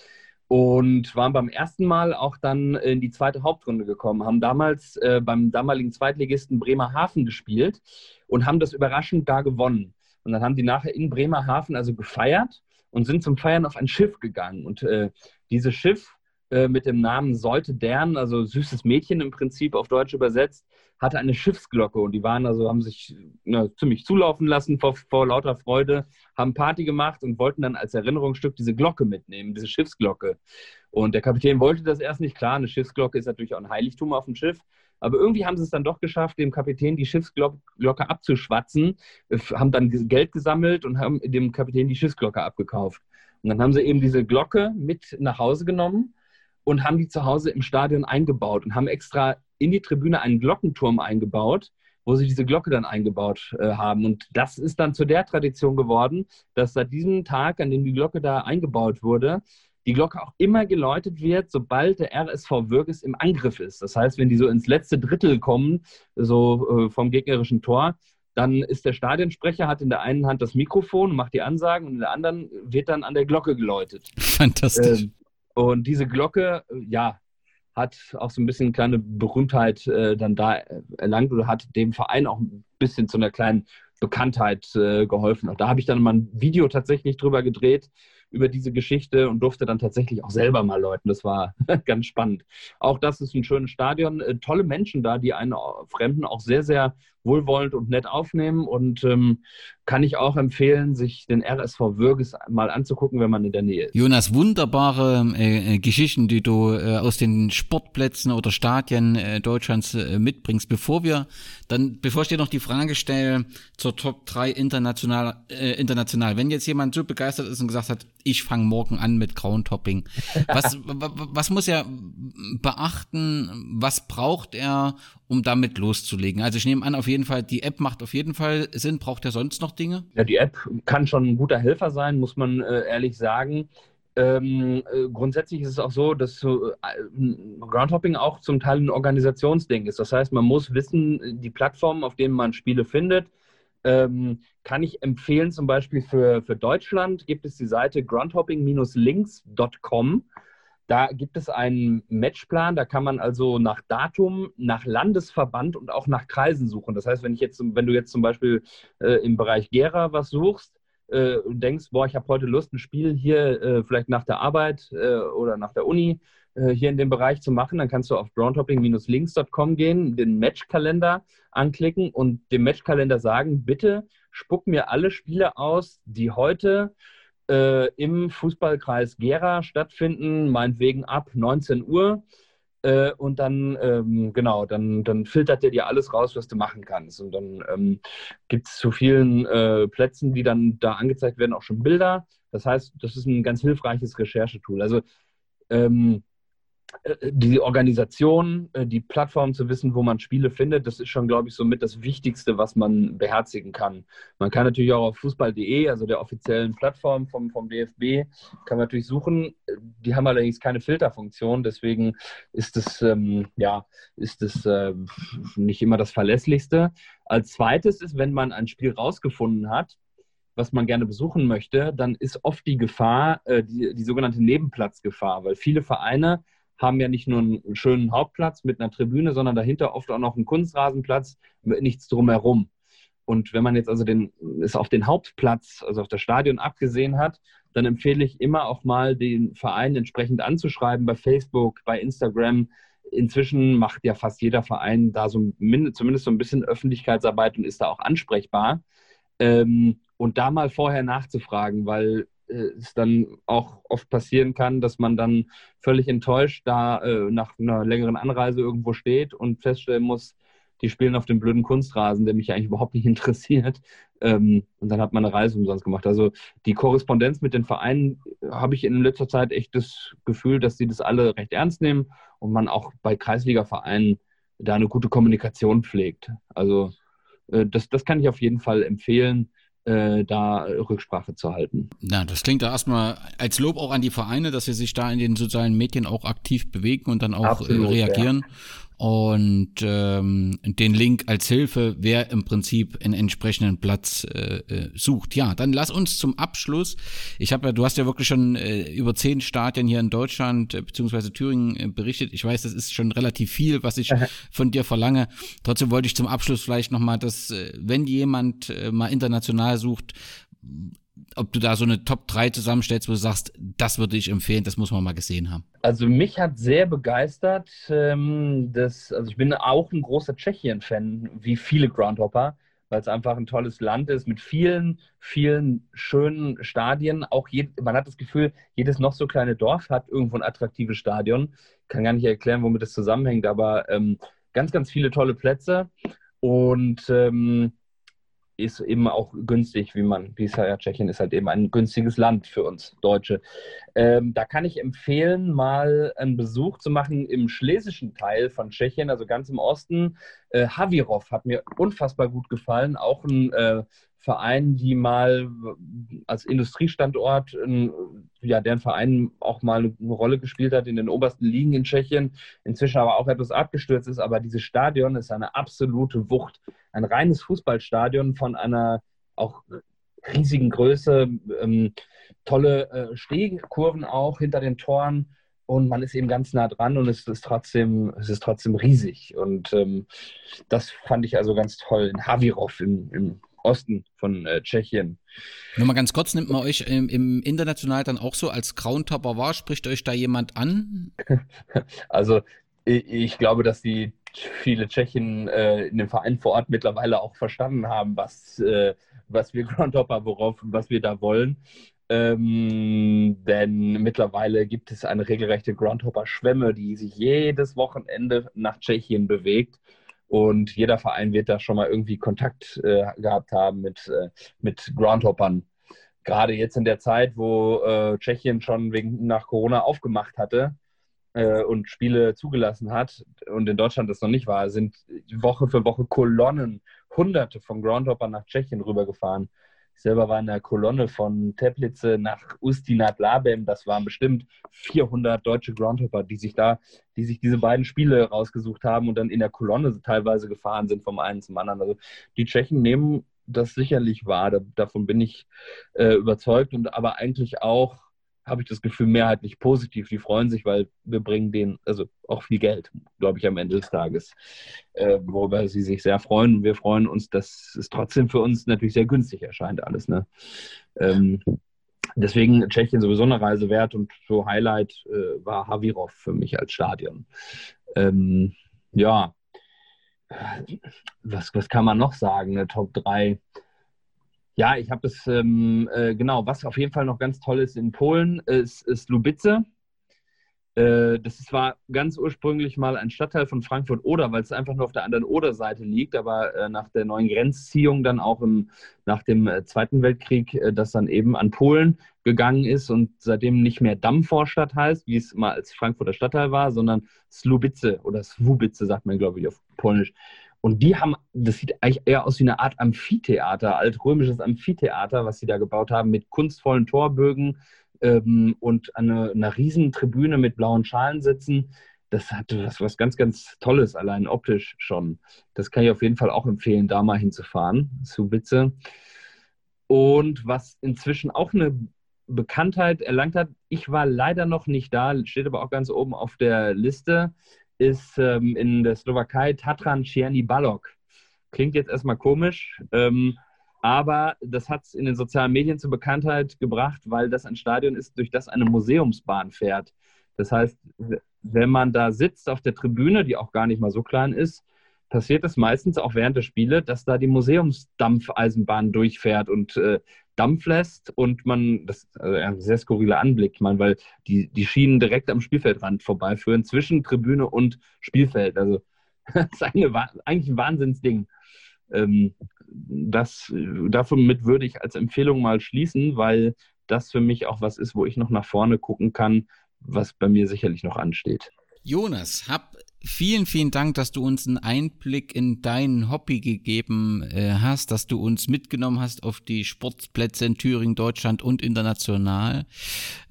und waren beim ersten Mal auch dann in die zweite Hauptrunde gekommen, haben damals äh, beim damaligen Zweitligisten Bremerhaven gespielt und haben das überraschend da gewonnen. Und dann haben die nachher in Bremerhaven also gefeiert und sind zum Feiern auf ein Schiff gegangen. Und äh, dieses Schiff äh, mit dem Namen Sollte Dern, also süßes Mädchen im Prinzip auf Deutsch übersetzt, hatte eine Schiffsglocke und die waren also, haben sich na, ziemlich zulaufen lassen vor, vor lauter Freude, haben Party gemacht und wollten dann als Erinnerungsstück diese Glocke mitnehmen, diese Schiffsglocke. Und der Kapitän wollte das erst nicht. Klar, eine Schiffsglocke ist natürlich auch ein Heiligtum auf dem Schiff. Aber irgendwie haben sie es dann doch geschafft, dem Kapitän die Schiffsglocke abzuschwatzen, äh, haben dann Geld gesammelt und haben dem Kapitän die Schiffsglocke abgekauft. Und dann haben sie eben diese Glocke mit nach Hause genommen und haben die zu Hause im Stadion eingebaut und haben extra in die Tribüne einen Glockenturm eingebaut, wo sie diese Glocke dann eingebaut äh, haben. Und das ist dann zu der Tradition geworden, dass seit diesem Tag, an dem die Glocke da eingebaut wurde, die Glocke auch immer geläutet wird, sobald der RSV Würges im Angriff ist. Das heißt, wenn die so ins letzte Drittel kommen, so äh, vom gegnerischen Tor, dann ist der Stadionsprecher, hat in der einen Hand das Mikrofon und macht die Ansagen und in der anderen wird dann an der Glocke geläutet. Fantastisch. Ähm, und diese Glocke, ja, hat auch so ein bisschen kleine Berühmtheit äh, dann da erlangt oder hat dem Verein auch ein bisschen zu einer kleinen Bekanntheit äh, geholfen. Auch da habe ich dann mal ein Video tatsächlich drüber gedreht, über diese Geschichte und durfte dann tatsächlich auch selber mal läuten. Das war ganz spannend. Auch das ist ein schönes Stadion. Äh, tolle Menschen da, die einen Fremden auch sehr, sehr wohlwollend und nett aufnehmen und ähm, kann ich auch empfehlen, sich den RSV Würges mal anzugucken, wenn man in der Nähe ist. Jonas, wunderbare äh, äh, Geschichten, die du äh, aus den Sportplätzen oder Stadien äh, Deutschlands äh, mitbringst. Bevor wir dann, bevor ich dir noch die Frage stelle zur Top 3 international, äh, international, wenn jetzt jemand so begeistert ist und gesagt hat, ich fange morgen an mit Groundhopping, was, was muss er beachten, was braucht er, um damit loszulegen? Also ich nehme an, auf jeden Fall, die App macht auf jeden Fall Sinn. Braucht er sonst noch Dinge? Ja, die App kann schon ein guter Helfer sein, muss man äh, ehrlich sagen. Ähm, äh, grundsätzlich ist es auch so, dass äh, Groundhopping auch zum Teil ein Organisationsding ist. Das heißt, man muss wissen, die Plattformen, auf denen man Spiele findet, ähm, kann ich empfehlen, zum Beispiel für, für Deutschland gibt es die Seite groundhopping-links.com. Da gibt es einen Matchplan, da kann man also nach Datum, nach Landesverband und auch nach Kreisen suchen. Das heißt, wenn ich jetzt, wenn du jetzt zum Beispiel äh, im Bereich Gera was suchst, äh, denkst, boah, ich habe heute Lust, ein Spiel hier äh, vielleicht nach der Arbeit äh, oder nach der Uni äh, hier in dem Bereich zu machen, dann kannst du auf groundhopping-links.com gehen, den Matchkalender anklicken und dem Matchkalender sagen, bitte spuck mir alle Spiele aus, die heute äh, im Fußballkreis Gera stattfinden, meinetwegen ab 19 Uhr. Äh, und dann, ähm, genau, dann, dann filtert er dir alles raus, was du machen kannst. Und dann ähm, gibt es zu vielen äh, Plätzen, die dann da angezeigt werden, auch schon Bilder. Das heißt, das ist ein ganz hilfreiches Recherchetool. Also ähm, äh, die Organisation, äh, die Plattform zu wissen, wo man Spiele findet, das ist schon, glaube ich, somit das Wichtigste, was man beherzigen kann. Man kann natürlich auch auf fußball.de, also der offiziellen Plattform vom, vom DFB, kann man natürlich suchen. Die haben allerdings keine Filterfunktion, deswegen ist das, ähm, ja, äh, nicht immer das Verlässlichste. Als zweites ist, wenn man ein Spiel rausgefunden hat, was man gerne besuchen möchte, dann ist oft die Gefahr, äh, die, die sogenannte Nebenplatzgefahr, weil viele Vereine haben ja nicht nur einen schönen Hauptplatz mit einer Tribüne, sondern dahinter oft auch noch einen Kunstrasenplatz mit nichts drumherum. Und wenn man jetzt also den, es auf den Hauptplatz, also auf das Stadion abgesehen hat, dann empfehle ich immer auch mal den Verein entsprechend anzuschreiben bei Facebook, bei Instagram. Inzwischen macht ja fast jeder Verein da so zumindest so ein bisschen Öffentlichkeitsarbeit und ist da auch ansprechbar. Ähm, und da mal vorher nachzufragen, weil es dann auch oft passieren kann, dass man dann völlig enttäuscht da äh, nach einer längeren Anreise irgendwo steht und feststellen muss, die spielen auf dem blöden Kunstrasen, der mich eigentlich überhaupt nicht interessiert. Ähm, und dann hat man eine Reise umsonst gemacht. Also die Korrespondenz mit den Vereinen äh, habe ich in letzter Zeit echt das Gefühl, dass sie das alle recht ernst nehmen und man auch bei Kreisliga-Vereinen da eine gute Kommunikation pflegt. Also äh, das, das kann ich auf jeden Fall empfehlen äh, da Rücksprache zu halten. Na, das klingt da erstmal als Lob auch an die Vereine, dass sie sich da in den sozialen Medien auch aktiv bewegen und dann auch äh, Absolut, reagieren. Ja und ähm, den Link als Hilfe, wer im Prinzip einen entsprechenden Platz äh, äh, sucht. Ja, dann lass uns zum Abschluss. Ich habe ja, du hast ja wirklich schon äh, über zehn Stadien hier in Deutschland äh, beziehungsweise Thüringen äh, berichtet. Ich weiß, das ist schon relativ viel, was ich von dir verlange. Trotzdem wollte ich zum Abschluss vielleicht nochmal, dass äh, wenn jemand äh, mal international sucht, ob du da so eine Top 3 zusammenstellst, wo du sagst, das würde ich empfehlen, das muss man mal gesehen haben. Also mich hat sehr begeistert, ähm, das, also ich bin auch ein großer Tschechien-Fan, wie viele Groundhopper, weil es einfach ein tolles Land ist mit vielen, vielen schönen Stadien. Auch je, man hat das Gefühl, jedes noch so kleine Dorf hat irgendwo ein attraktives Stadion. Kann gar nicht erklären, womit das zusammenhängt, aber ähm, ganz, ganz viele tolle Plätze. Und ähm, ist eben auch günstig, wie man, wie ja Tschechien ist halt eben ein günstiges Land für uns Deutsche. Ähm, da kann ich empfehlen, mal einen Besuch zu machen im schlesischen Teil von Tschechien, also ganz im Osten. Äh, Havirov hat mir unfassbar gut gefallen, auch ein äh, Verein, die mal als Industriestandort, äh, ja, deren Verein auch mal eine Rolle gespielt hat in den obersten Ligen in Tschechien, inzwischen aber auch etwas abgestürzt ist. Aber dieses Stadion ist eine absolute Wucht. Ein reines Fußballstadion von einer auch riesigen Größe, ähm, tolle äh, Stehkurven auch hinter den Toren und man ist eben ganz nah dran und es ist trotzdem, es ist trotzdem riesig. Und ähm, das fand ich also ganz toll in Havirov im, im Osten von äh, Tschechien. Nur mal ganz kurz, nimmt man euch im, im International dann auch so als Groundhopper wahr? Spricht euch da jemand an? Also ich, ich glaube, dass die viele Tschechen äh, in dem Verein vor Ort mittlerweile auch verstanden haben, was, äh, was wir Groundhopper, worauf, was wir da wollen. Ähm, denn mittlerweile gibt es eine regelrechte Groundhopper-Schwemme, die sich jedes Wochenende nach Tschechien bewegt. Und jeder Verein wird da schon mal irgendwie Kontakt äh, gehabt haben mit, äh, mit Groundhoppern. Gerade jetzt in der Zeit, wo äh, Tschechien schon wegen, nach Corona aufgemacht hatte äh, und Spiele zugelassen hat und in Deutschland das noch nicht war, sind Woche für Woche Kolonnen, Hunderte von Groundhoppern nach Tschechien rübergefahren. Ich selber war in der Kolonne von Teplice nach Ustinat Labem. Das waren bestimmt 400 deutsche Groundhopper, die sich da, die sich diese beiden Spiele rausgesucht haben und dann in der Kolonne teilweise gefahren sind vom einen zum anderen. Also die Tschechen nehmen das sicherlich wahr. Da, davon bin ich äh, überzeugt und aber eigentlich auch habe ich das Gefühl, mehrheitlich positiv. Die freuen sich, weil wir bringen denen also auch viel Geld, glaube ich, am Ende des Tages, äh, worüber sie sich sehr freuen. Und wir freuen uns, dass es trotzdem für uns natürlich sehr günstig erscheint, alles. Ne? Ähm, deswegen Tschechien sowieso eine Reise wert und so Highlight äh, war Havirov für mich als Stadion. Ähm, ja, was, was kann man noch sagen? Eine Top 3 ja, ich habe es, ähm, äh, genau, was auf jeden Fall noch ganz toll ist in Polen, ist, ist Lubice. Äh, das war ganz ursprünglich mal ein Stadtteil von Frankfurt-Oder, weil es einfach nur auf der anderen Oder-Seite liegt, aber äh, nach der neuen Grenzziehung dann auch im, nach dem äh, Zweiten Weltkrieg, das dann eben an Polen gegangen ist und seitdem nicht mehr Dammvorstadt heißt, wie es mal als Frankfurter Stadtteil war, sondern Slubice oder Swubice, sagt man, glaube ich, auf Polnisch. Und die haben, das sieht eigentlich eher aus wie eine Art Amphitheater, altrömisches Amphitheater, was sie da gebaut haben, mit kunstvollen Torbögen ähm, und einer, einer riesen Tribüne mit blauen Schalen sitzen. Das hat was, was ganz, ganz Tolles, allein optisch schon. Das kann ich auf jeden Fall auch empfehlen, da mal hinzufahren, zu Witze. Und was inzwischen auch eine Bekanntheit erlangt hat, ich war leider noch nicht da, steht aber auch ganz oben auf der Liste, ist ähm, in der Slowakei Tatran Czerny Balok. Klingt jetzt erstmal komisch, ähm, aber das hat es in den sozialen Medien zur Bekanntheit gebracht, weil das ein Stadion ist, durch das eine Museumsbahn fährt. Das heißt, wenn man da sitzt auf der Tribüne, die auch gar nicht mal so klein ist, passiert es meistens auch während der Spiele, dass da die Museumsdampfeisenbahn durchfährt und äh, Dampf lässt und man, das ist also ein sehr skurriler Anblick, meine, weil die, die Schienen direkt am Spielfeldrand vorbeiführen, zwischen Tribüne und Spielfeld. Also das ist eine, eigentlich ein Wahnsinnsding. Ähm, das, damit würde ich als Empfehlung mal schließen, weil das für mich auch was ist, wo ich noch nach vorne gucken kann, was bei mir sicherlich noch ansteht. Jonas, hab Vielen, vielen Dank, dass du uns einen Einblick in dein Hobby gegeben äh, hast, dass du uns mitgenommen hast auf die Sportplätze in Thüringen, Deutschland und international.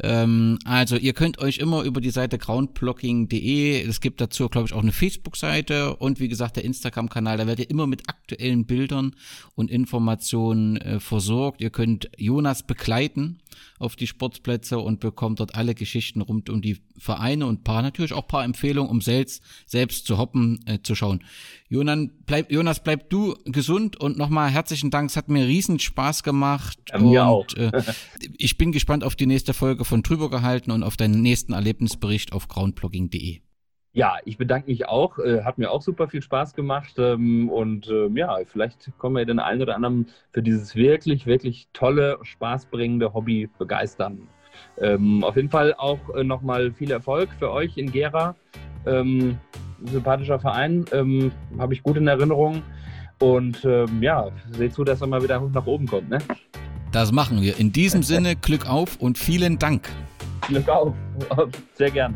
Ähm, also ihr könnt euch immer über die Seite groundblocking.de, es gibt dazu, glaube ich, auch eine Facebook-Seite und wie gesagt der Instagram-Kanal, da werdet ihr immer mit aktuellen Bildern und Informationen äh, versorgt. Ihr könnt Jonas begleiten auf die Sportplätze und bekommt dort alle Geschichten rund um die Vereine und paar, natürlich auch paar Empfehlungen, um selbst, selbst zu hoppen, äh, zu schauen. Jonas, bleib, Jonas, bleib du gesund und nochmal herzlichen Dank. Es hat mir riesen Spaß gemacht. Ja, mir und, auch. äh, ich bin gespannt auf die nächste Folge von Drüber gehalten und auf deinen nächsten Erlebnisbericht auf groundblogging.de. Ja, ich bedanke mich auch. Äh, hat mir auch super viel Spaß gemacht. Ähm, und ähm, ja, vielleicht kommen wir den einen oder anderen für dieses wirklich, wirklich tolle, spaßbringende Hobby begeistern. Ähm, auf jeden Fall auch äh, nochmal viel Erfolg für euch in Gera. Ähm, sympathischer Verein, ähm, habe ich gut in Erinnerung. Und ähm, ja, seht zu, dass er mal wieder nach oben kommt. Ne? Das machen wir. In diesem Sinne, Glück auf und vielen Dank. Glück auf. Sehr gerne.